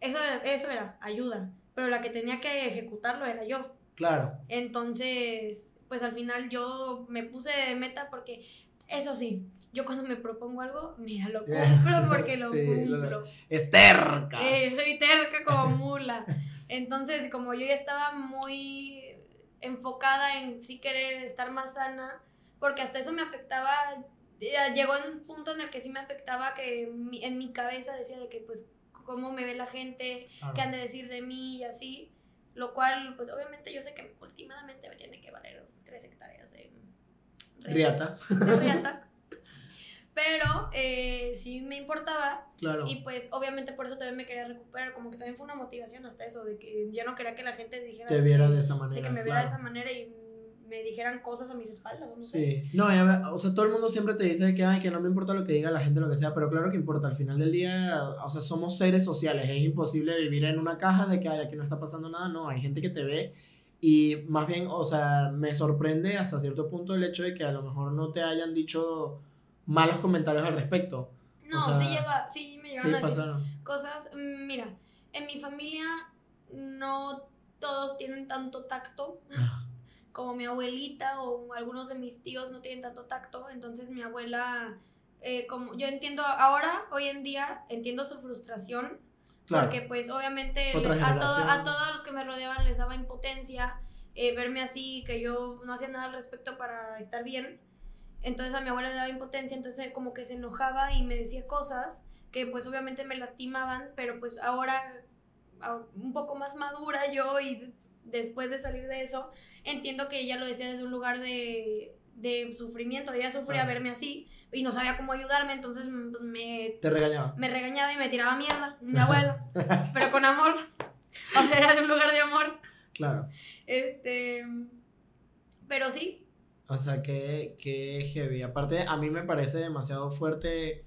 eso, era- eso era ayuda. Pero la que tenía que ejecutarlo era yo. Claro. Entonces, pues al final yo me puse de meta porque, eso sí, yo cuando me propongo algo, mira, lo cumplo porque lo Sí, lo- cumplo. Es terca. Eh, soy terca como mula. Entonces, como yo ya estaba muy enfocada en sí querer estar más sana, porque hasta eso me afectaba, llegó un punto en el que sí me afectaba que en mi cabeza decía de que pues cómo me ve la gente, Claro. qué han de decir de mí y así, lo cual pues obviamente yo sé que últimamente me tiene que valer Riata. de riata. Pero eh, sí me importaba Claro. y pues obviamente por eso también me quería recuperar, como que también fue una motivación hasta eso, de que yo no quería que la gente dijera... Te viera que- de esa de manera. que me viera de esa manera y me dijeran cosas a mis espaldas, no sé. Sí, no, y a ver, o sea, todo el mundo siempre te dice que, ay, que no me importa lo que diga la gente, lo que sea, pero claro que importa, al final del día, o sea, somos seres sociales, es imposible vivir en una caja de que, ay, aquí no está pasando nada, no, hay gente que te ve y más bien, o sea, me sorprende hasta cierto punto el hecho de que a lo mejor no te hayan dicho malos comentarios al respecto. No, O sea, sí, llega, sí me Sí, llegaron a decir pasaron. cosas. mm, Mira, en mi familia no todos tienen tanto tacto. como mi abuelita o algunos de mis tíos no tienen tanto tacto, entonces mi abuela, eh, como yo entiendo ahora, hoy en día, entiendo su frustración, Claro, porque pues obviamente a, todo- a todos los que me rodeaban les daba impotencia eh, verme así, que yo no hacía nada al respecto para estar bien, entonces a mi abuela le daba impotencia, entonces como que se enojaba y me decía cosas que pues obviamente me lastimaban, pero pues ahora un poco más madura yo y después de salir de eso, entiendo que ella lo decía desde un lugar de, de sufrimiento, ella sufría Claro. verme así y no sabía cómo ayudarme, entonces pues, me, te regañaba. me regañaba y me tiraba mierda, mi abuela, pero con amor, o sea, era de un lugar de amor, Claro. este, pero sí, O sea, que, que heavy. Aparte, a mí me parece demasiado fuerte,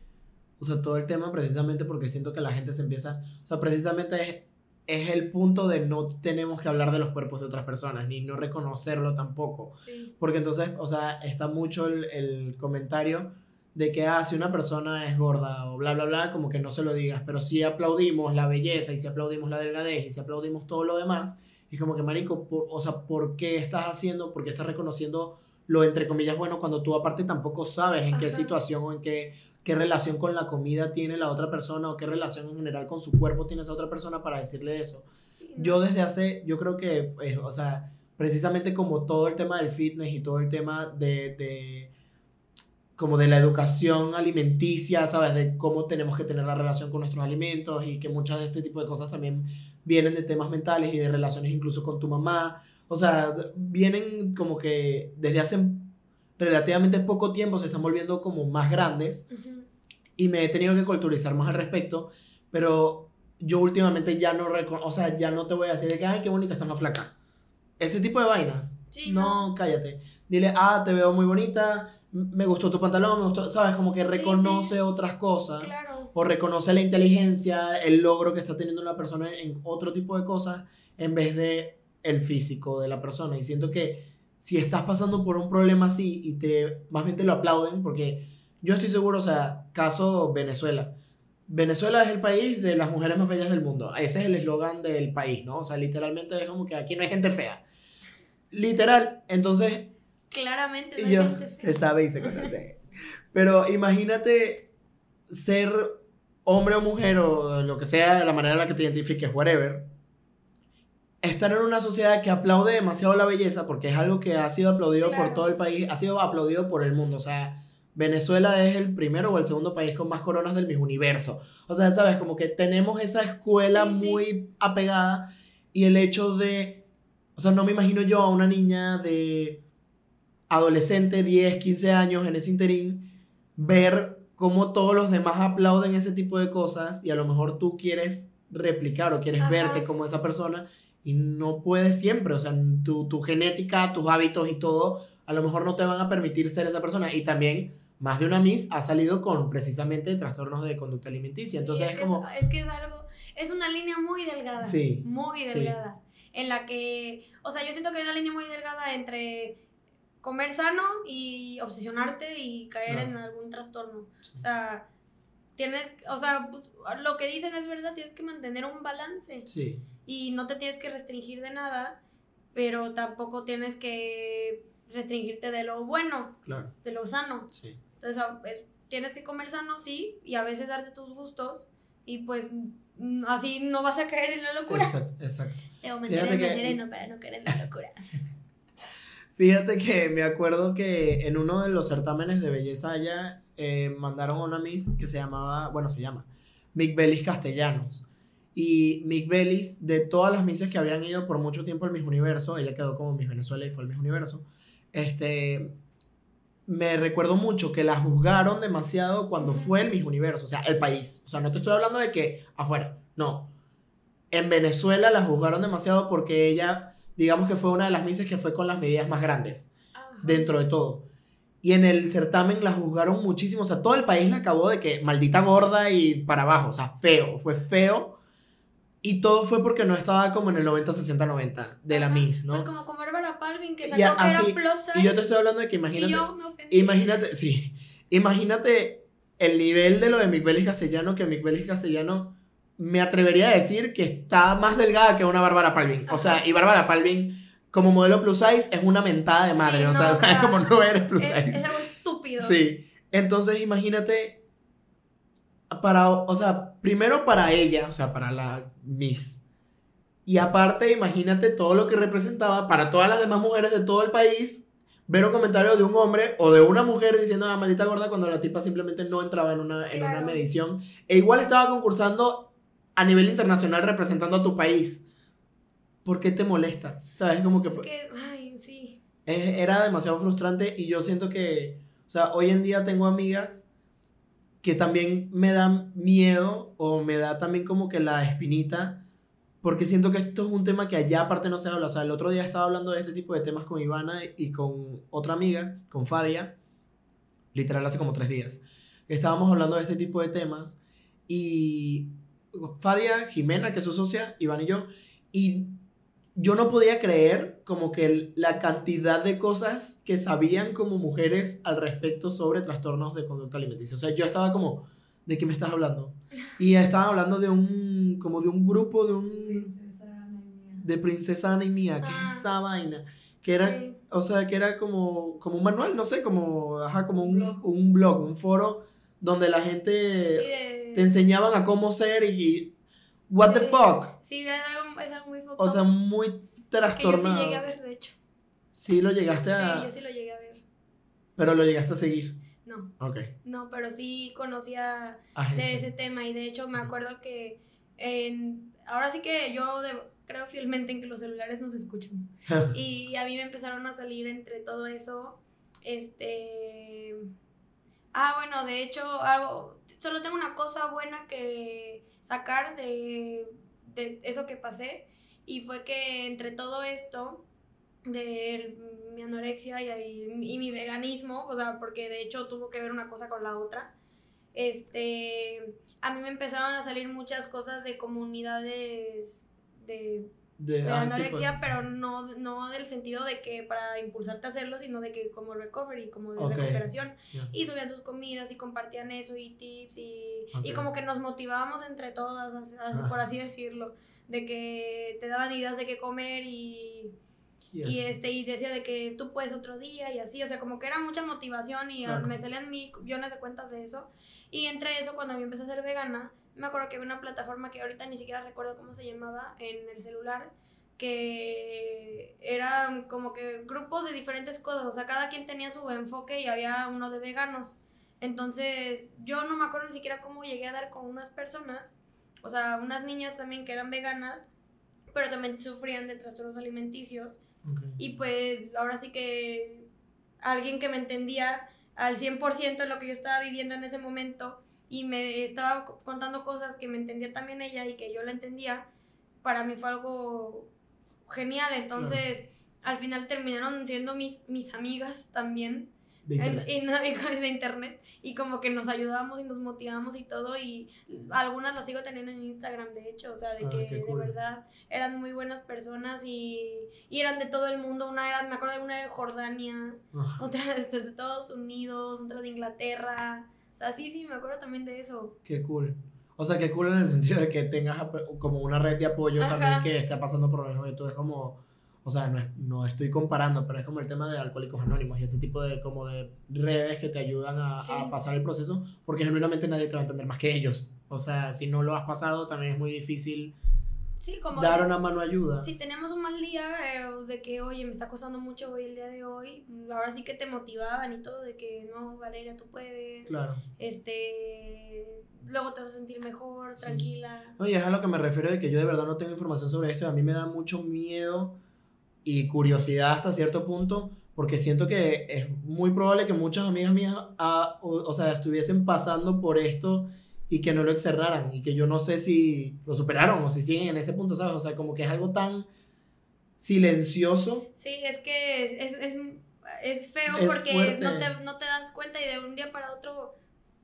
o sea, todo el tema precisamente porque siento que la gente se empieza, o sea, precisamente es, el punto de no tenemos que hablar de los cuerpos de otras personas, ni no reconocerlo tampoco. sí, Porque entonces, o sea, está mucho el, el comentario de que, ah, si una persona es gorda o bla, bla, bla, como que no se lo digas, pero si aplaudimos la belleza y si aplaudimos la delgadez y si aplaudimos todo lo demás, es como que, marico, por- o sea, ¿por qué estás haciendo, por qué estás reconociendo lo entre comillas bueno cuando tú aparte tampoco sabes en qué situación o en qué, qué relación con la comida tiene la otra persona o qué relación en general con su cuerpo tiene esa otra persona para decirle eso? Yo desde hace, yo creo que, eh, o sea, precisamente como todo el tema del fitness y todo el tema de, de, como de la educación alimenticia, ¿sabes? De cómo tenemos que tener la relación con nuestros alimentos y que muchas de este tipo de cosas también vienen de temas mentales y de relaciones incluso con tu mamá. O sea, vienen como que desde hace relativamente poco tiempo se están volviendo como más grandes Ujú. Y me he tenido que culturizar más al respecto, pero yo últimamente ya no o sea, ya no te voy a decir de que, ay, qué bonita, está más flaca. Ese tipo de vainas. Sí, no, no. cállate. Dile, ah, te veo muy bonita, me gustó tu pantalón, me gustó, sabes, como que Sí, reconoce sí. otras cosas. claro, O reconoce la inteligencia, el logro que está teniendo una persona en otro tipo de cosas en vez de el físico de la persona. Y siento que si estás pasando por un problema así y te más bien te lo aplauden, porque yo estoy seguro, o sea, caso Venezuela. Venezuela es el país de las mujeres más bellas del mundo. Ese es el eslogan del país, ¿no? O sea, literalmente es como que aquí no hay gente fea. Literal, entonces claramente no hay yo, gente fea. se sabe y se conoce. Pero imagínate ser hombre o mujer o lo que sea, la manera en la que te identifiques, whatever. Estar en una sociedad que aplaude demasiado la belleza porque es algo que ha sido aplaudido por Claro. todo el país, ha sido aplaudido por el mundo. O sea, Venezuela es el primero o el segundo país con más coronas del Miss Universo. O sea, sabes, como que tenemos esa escuela Sí, sí. muy apegada y el hecho de, o sea, no me imagino yo a una niña de adolescente, 10, 15 años en ese interín, ver cómo todos los demás aplauden ese tipo de cosas y a lo mejor tú quieres replicar o quieres Ajá. verte como esa persona y no puedes siempre, o sea, tu, tu genética, tus hábitos y todo, a lo mejor no te van a permitir ser esa persona. Y también más de una Miss ha salido con precisamente trastornos de conducta alimenticia. Entonces es, que como... es que es algo, es una línea muy delgada. Sí, Muy sí. delgada. En la que, o sea, yo siento que hay una línea muy delgada entre comer sano y obsesionarte y caer en algún trastorno. O sea, tienes, o sea, lo que dicen es verdad, tienes que mantener un balance Sí, y no te tienes que restringir de nada, pero tampoco tienes que restringirte de lo bueno, claro. de lo sano. Sí. Entonces, es- tienes que comer sano, sí, y a veces darte tus gustos, y pues mm, así no vas a caer en la locura. Exacto, exacto. Fíjate mantenerme que- sereno para no caer en la locura. Fíjate que me acuerdo que en uno de los certámenes de belleza allá eh, mandaron a una Miss que se llamaba, bueno, se llama Mick Bellis Castellanos. Y Mick Bellis, de todas las Misses que habían ido por mucho tiempo al Miss Universo, ella quedó como Miss Venezuela y fue al Miss Universo, este, me recuerdo mucho que la juzgaron demasiado cuando fue el Miss Universo, o sea, el país. O sea, no te estoy hablando de que afuera, no. En Venezuela la juzgaron demasiado porque ella, digamos que fue una de las Misses que fue con las medidas más grandes Ajá. dentro de todo. Y en el certamen la juzgaron muchísimo. O sea, todo el país la acabó de que maldita gorda y para abajo. O sea, feo. Fue feo. Y todo fue porque no estaba como en el 90, 60, 90 de la Ajá. Miss, ¿no? Pues como con Palvin, que sacó Ya, que era plus size, Y yo te estoy hablando de que y imagínate. yo me ofendí. Imagínate, sí. Imagínate el nivel de lo de Mick Castellano, que Mick Castellano me atrevería a decir que está más delgada que una Bárbara Palvin. O sea, y Bárbara Palvin, como modelo plus size, es una mentada de madre. Sí, o sea, o ¿sabes sea, cómo no eres plus es, size? es algo estúpido. Sí. Entonces, imagínate, para, o sea, primero para ella, o sea, para la Miss. Y aparte, imagínate todo lo que representaba para todas las demás mujeres de todo el país ver un comentario de un hombre o de una mujer diciendo, ah, maldita gorda, cuando la tipa simplemente no entraba en una, en una medición. E igual estaba concursando a nivel internacional representando a tu país. ¿Por qué te molesta? ¿Sabes? Como que Es fue... que, ay, sí. Es- era demasiado frustrante y yo siento que, o sea, hoy en día tengo amigas que también me dan miedo o me da también como que la espinita porque siento que esto es un tema que allá aparte no se habla. O sea, el otro día estaba hablando de este tipo de temas con Ivana y con otra amiga, con Fadia, literal hace como tres días. Estábamos hablando de este tipo de temas y Fadia, Jimena, que es su socia, Iván y yo, y yo no podía creer como que la cantidad de cosas que sabían como mujeres al respecto sobre trastornos de conducta alimenticia. O sea, yo estaba como, ¿de qué me estás hablando? Y estaban hablando de un, como de un grupo, de un, de Princesa Ana y Mía, que es Ah. esa vaina, que era, Sí. o sea, que era como, como un manual, no sé, como, ajá, como un, Blog. un blog, un foro donde la gente Sí, de- te enseñaban a cómo ser y, what the Sí. fuck, Sí, es algo, es algo muy o sea, muy que yo sí trastornado. llegué a ver, de hecho. Sí, lo llegaste Sí, a, yo sí lo llegué a ver. pero lo llegaste a seguir. No, Ok. no, pero sí conocía de ese tema y de hecho me acuerdo que en, ahora sí que yo de- creo fielmente en que los celulares nos escuchan. Y a mí me empezaron a salir entre todo eso este ah bueno de hecho algo solo tengo una cosa buena que sacar de, de eso que pasé y fue que entre todo esto de mi anorexia y, y- y mi veganismo, o sea, porque de hecho tuvo que ver una cosa con la otra. Este, a mí me empezaron a salir muchas cosas de comunidades de, de, de anorexia, pero no, no del sentido de que para impulsarte a hacerlo, sino de que como recovery, como de recuperación. Ya. Y subían sus comidas y compartían eso y tips y, y como que nos motivábamos entre todas, así- Ah. por así decirlo, de que te daban ideas de qué comer y, Yes. y este y decía de que tú puedes otro día y así, o sea, como que era mucha motivación y ah, Claro. me salían millones de cuentas de eso. Y entre eso, cuando yo empecé a ser vegana, me acuerdo que había una plataforma que ahorita ni siquiera recuerdo cómo se llamaba en el celular, que eran como que grupos de diferentes cosas, o sea, cada quien tenía su enfoque y había uno de veganos. Entonces, yo no me acuerdo ni siquiera cómo llegué a dar con unas personas, o sea, unas niñas también que eran veganas, pero también sufrían de trastornos alimenticios. Y pues ahora sí que alguien que me entendía al 100% en lo que yo estaba viviendo en ese momento y me estaba co- contando cosas que me entendía también ella y que yo la entendía, para mí fue algo genial. Entonces, al final terminaron siendo mis, mis amigas también. De En- internet. y y con- de internet y como que nos ayudamos y nos motivamos y todo y algunas las sigo teniendo en Instagram de hecho o sea de Ah, que qué de cool. verdad eran muy buenas personas y, y eran de todo el mundo una era me acuerdo de una de Jordania Ah, otra desde Estados Unidos otra de Inglaterra o sea sí sí me acuerdo también de eso Qué cool. O sea, qué cool en el sentido de que tengas como una red de apoyo Ajá. también que esté pasando por lo mismo que tú. Es como, o sea, no, es- no estoy comparando, pero es como el tema de Alcohólicos Anónimos y ese tipo de como de redes que te ayudan a, Sí. a pasar el proceso, porque genuinamente nadie te va a entender más que ellos. O sea, si no lo has pasado, también es muy difícil sí como dar si- una mano ayuda. si tenemos un mal día eh, de que, oye, me está costando mucho hoy el día de hoy, ahora sí que te motivaban y todo, de que no, Valeria, tú puedes. Claro. Este. Luego te vas a sentir mejor, Sí. tranquila. No, y es a lo que me refiero de que yo de verdad no tengo información sobre esto y a mí me da mucho miedo y curiosidad hasta cierto punto porque siento que es muy probable que muchas amigas mías ah, o, o sea, estuviesen pasando por esto y que no lo externaran y que yo no sé si lo superaron o si siguen en ese punto, ¿sabes? O sea, como que es algo tan silencioso. Sí, es que es, es, es, es feo porque no te, no te das cuenta y de un día para otro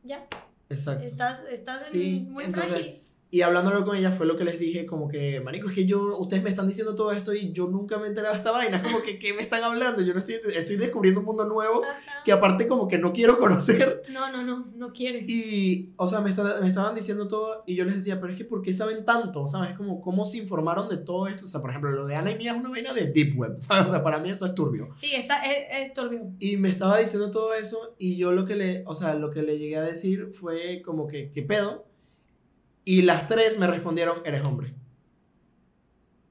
ya Exacto. estás, estás en- muy entonces, frágil. Y hablándolo con ella fue lo que les dije, como que, marico, es que yo, ustedes me están diciendo todo esto y yo nunca me he enterado de esta vaina, es como que, ¿qué me están hablando? Yo no estoy, estoy descubriendo un mundo nuevo Ajá. que aparte como que no quiero conocer. No, no, no, no quieres. Y, o sea, me, está- me estaban diciendo todo y yo les decía, pero es que ¿por qué saben tanto? ¿Sabes? Es como, ¿cómo se informaron de todo esto? O sea, por ejemplo, lo de Ana y Mía es una vaina de Deep Web, ¿sabes? O sea, para mí eso es turbio. Sí, está, es, es turbio. Y me estaba diciendo todo eso y yo lo que le, o sea, lo que le llegué a decir fue como que, ¿qué pedo? Y las tres me respondieron, eres hombre.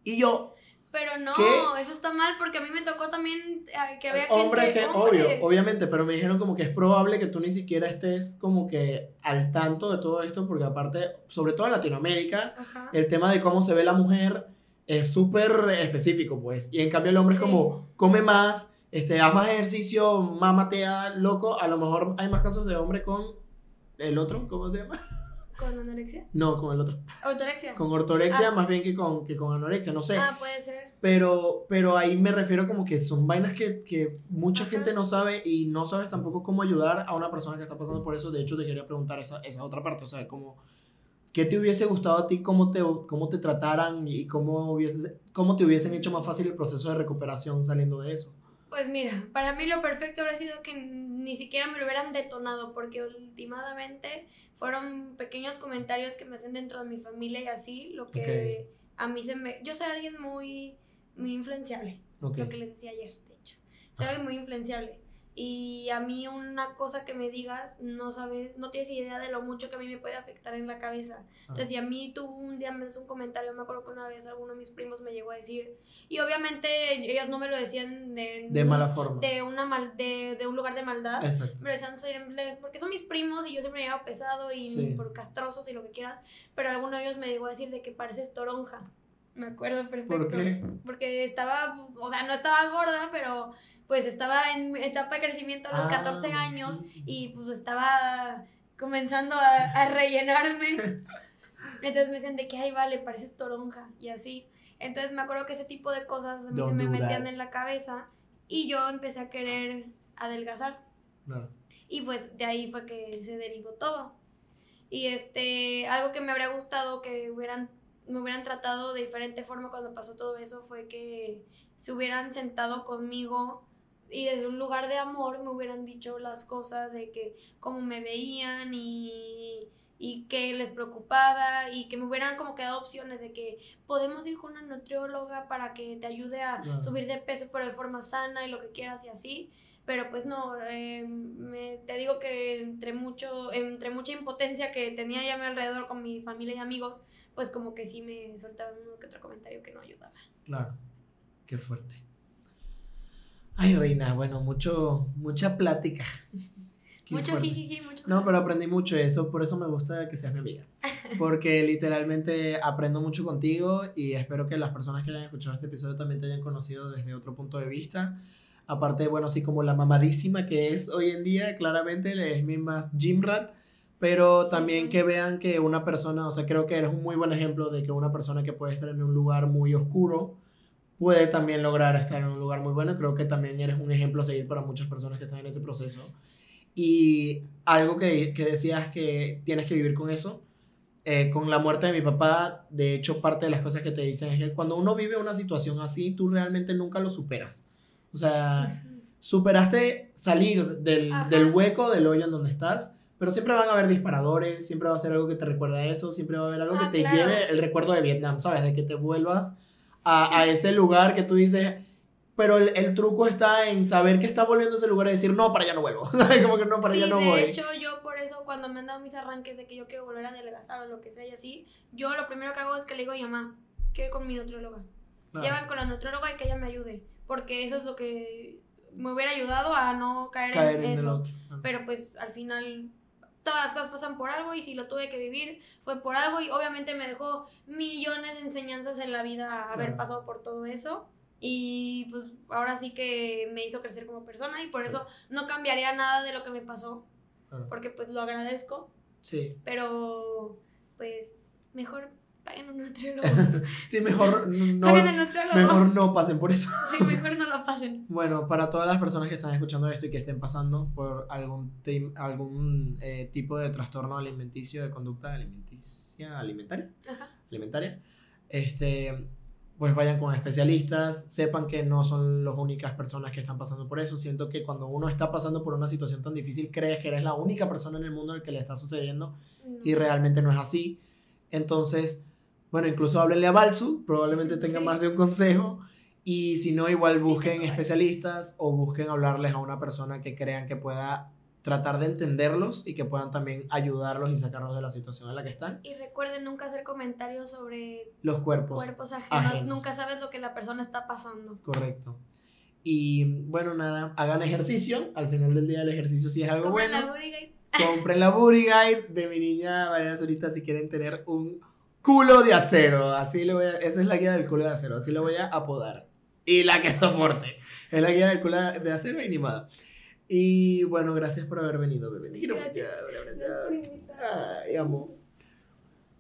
Y yo, Pero no, ¿Qué? eso está mal porque a mí me tocó también que había hombre, gente, que, hombres. obvio, obviamente, pero me dijeron como que es probable que tú ni siquiera estés como que al tanto de todo esto, porque aparte, sobre todo en Latinoamérica, Ajá. el tema de cómo se ve la mujer es súper específico, pues. Y en cambio el hombre es Sí. como, come más, este, haz más ejercicio, mámatea, loco. A lo mejor hay más casos de hombre con el otro, ¿cómo se llama? ¿Con anorexia? No, con el otro. ¿Ortorexia? Con ortorexia Ah. más bien que con, que con anorexia, no sé. Ah, puede ser. Pero, pero ahí me refiero como que son vainas que, que mucha Ajá. gente no sabe y no sabes tampoco cómo ayudar a una persona que está pasando por eso. De hecho, te quería preguntar esa, esa otra parte, o sea, como, ¿qué te hubiese gustado a ti, cómo te, cómo te trataran y cómo, hubieses, cómo te hubiesen hecho más fácil el proceso de recuperación saliendo de eso? Pues mira, para mí lo perfecto habría sido que ni siquiera me lo hubieran detonado, porque últimamente fueron pequeños comentarios que me hacen dentro de mi familia y así, lo que a mí se me... Yo soy alguien muy, muy influenciable, lo que les decía ayer, de hecho. Soy alguien muy influenciable. Y a mí una cosa que me digas, no sabes, no tienes idea de lo mucho que a mí me puede afectar en la cabeza. Entonces, si a mí tú un día me das un comentario, me acuerdo que una vez alguno de mis primos me llegó a decir, y obviamente ellos no me lo decían de, De mala forma. de, una mal, de, de un lugar de maldad, Exacto. me lo decían porque son mis primos y yo siempre me llevaba pesado y Sí. por castrosos y lo que quieras, pero alguno de ellos me llegó a decir de que pareces toronja. Me acuerdo perfecto. ¿Por qué? Porque estaba, o sea, no estaba gorda, pero pues estaba en etapa de crecimiento a los Ah, 14 años y pues estaba comenzando a, a rellenarme. Entonces me decían de que, ay, vale, pareces toronja y así. Entonces me acuerdo que ese tipo de cosas a mí se me metían that. en la cabeza y yo empecé a querer adelgazar. Claro. Y pues de ahí fue que se derivó todo. Y este, algo que me habría gustado que hubieran, me hubieran tratado de diferente forma cuando pasó todo eso fue que se hubieran sentado conmigo y desde un lugar de amor me hubieran dicho las cosas de que cómo me veían y, y que les preocupaba y que me hubieran como que dado opciones de que podemos ir con una nutrióloga para que te ayude a Claro. subir de peso pero de forma sana y lo que quieras y así pero pues no, eh, me- te digo que entre, mucho, entre mucha impotencia que tenía ya a mi alrededor con mi familia y amigos, pues como que sí me soltaban uno que otro comentario que no ayudaba. Claro. Qué fuerte. Ay, Reina, bueno, mucho, mucha plática. Qué mucho jijiji, mucho No, pero aprendí mucho eso, por eso me gusta que seas mi amiga. Porque literalmente aprendo mucho contigo y espero que las personas que hayan escuchado este episodio también te hayan conocido desde otro punto de vista. Aparte, bueno, así como la mamadísima que es hoy en día, claramente es mi más gym rat, pero Sí, también sí. que vean que una persona, o sea, creo que eres un muy buen ejemplo de que una persona que puede estar en un lugar muy oscuro puede también lograr estar en un lugar muy bueno. Creo que también eres un ejemplo a seguir para muchas personas que están en ese proceso. Y algo que, que decías que tienes que vivir con eso. eh, con la muerte de mi papá, de hecho, parte de las cosas que te dicen es que cuando uno vive una situación así, tú realmente nunca lo superas. O sea, superaste salir del, del hueco, del hoyo en donde estás, pero siempre van a haber disparadores, siempre va a ser algo que te recuerda a eso, siempre va a haber algo Ah, que te claro. lleve el recuerdo de Vietnam, ¿sabes? De que te vuelvas a, a ese lugar que tú dices, pero el, el truco está en saber que está volviendo a ese lugar y decir, no, para allá no vuelvo. Como que no, para sí, allá no de voy. hecho, yo por eso cuando me han dado mis arranques de que yo quiero volver a adelgazar o lo que sea y así, yo lo primero que hago es que le digo a mi mamá, quiero ir con mi nutrióloga. Claro. Llevan con la nutrióloga y que ella me ayude, porque eso es lo que me hubiera ayudado a no caer, Caer en, en el eso. Pero pues al final todas las cosas pasan por algo y si lo tuve que vivir fue por algo y obviamente me dejó millones de enseñanzas en la vida haber Claro. pasado por todo eso. Y pues ahora sí que me hizo crecer como persona y por eso no cambiaría nada de lo que me pasó, Claro. porque pues lo agradezco, Sí. pero pues mejor paguen un nutriólogo. Sí, mejor no, mejor no pasen por eso. Sí, mejor no lo pasen. Bueno, para todas las personas que están escuchando esto y que estén pasando por algún, algún eh, tipo de trastorno alimenticio de conducta alimenticia, alimentaria, Ajá. alimentaria, este, pues vayan con especialistas, sepan que no son las únicas personas que están pasando por eso. Siento que cuando uno está pasando por una situación tan difícil, crees que eres la única persona en el mundo al que le está sucediendo No. y realmente no es así. Entonces, bueno, incluso háblenle a Balsu, probablemente tenga Sí. más de un consejo. Y si no, igual busquen especialistas o busquen hablarles a una persona que crean que pueda tratar de entenderlos y que puedan también ayudarlos y sacarlos de la situación en la que están. Y recuerden nunca hacer comentarios sobre Los cuerpos. cuerpos ajenos. ajenos. Nunca sabes lo que la persona está pasando. Correcto. Y bueno, nada, hagan ejercicio. Al final del día el ejercicio sí es algo Compren bueno. la Booty Guide. compren la Booty Guide de mi niña Valeria Zurita si quieren tener un culo de acero. Así le voy a, esa es la guía del culo de acero, así lo voy a apodar. Y la que soporte. Es la guía del culo de acero animada. Y bueno, gracias por haber venido, bebé. Te quiero mucho. Ay, amo.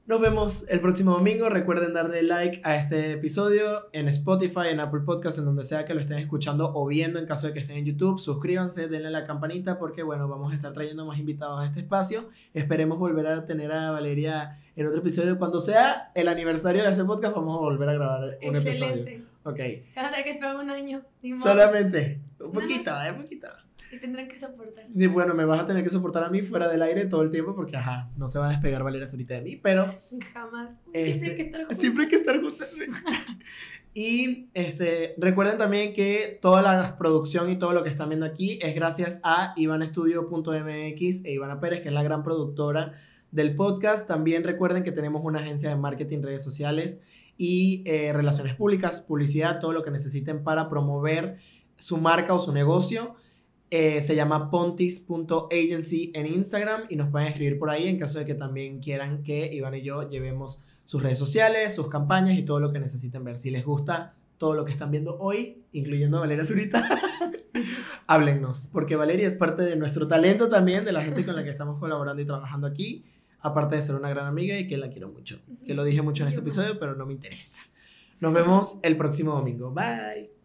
Nos vemos el próximo domingo. Recuerden darle like a este episodio en Spotify, en Apple Podcast, en donde sea que lo estén escuchando o viendo en caso de que estén en YouTube. Suscríbanse, denle a la campanita porque, bueno, vamos a estar trayendo más invitados a este espacio. Esperemos volver a tener a Valeria en otro episodio. Cuando sea el aniversario de este podcast, vamos a volver a grabar un episodio. Excelente. Ok. Se van a tener que esperar un año. Solamente. Un poquito, eh, un poquito. Y tendrán que soportar. Y bueno, me vas a tener que soportar a mí fuera del aire todo el tiempo porque, ajá, no se va a despegar Valeria ahorita de mí, pero Jamás. Este, Siempre hay que estar juntos. siempre hay que estar juntas. y este, recuerden también que toda la producción y todo lo que están viendo aquí es gracias a ivanestudio.mx e Ivana Pérez, que es la gran productora del podcast. También recuerden que tenemos una agencia de marketing, redes sociales y eh, relaciones públicas, publicidad, todo lo que necesiten para promover su marca o su negocio. Eh, se llama pontis.agency en Instagram y nos pueden escribir por ahí en caso de que también quieran que Iván y yo llevemos sus redes sociales, sus campañas y todo lo que necesiten ver. Si les gusta todo lo que están viendo hoy, incluyendo a Valeria Zurita, háblennos, porque Valeria es parte de nuestro talento también, de la gente con la que estamos colaborando y trabajando aquí, aparte de ser una gran amiga y que la quiero mucho. Que lo dije mucho en este episodio, pero no me interesa. Nos vemos el próximo domingo. Bye.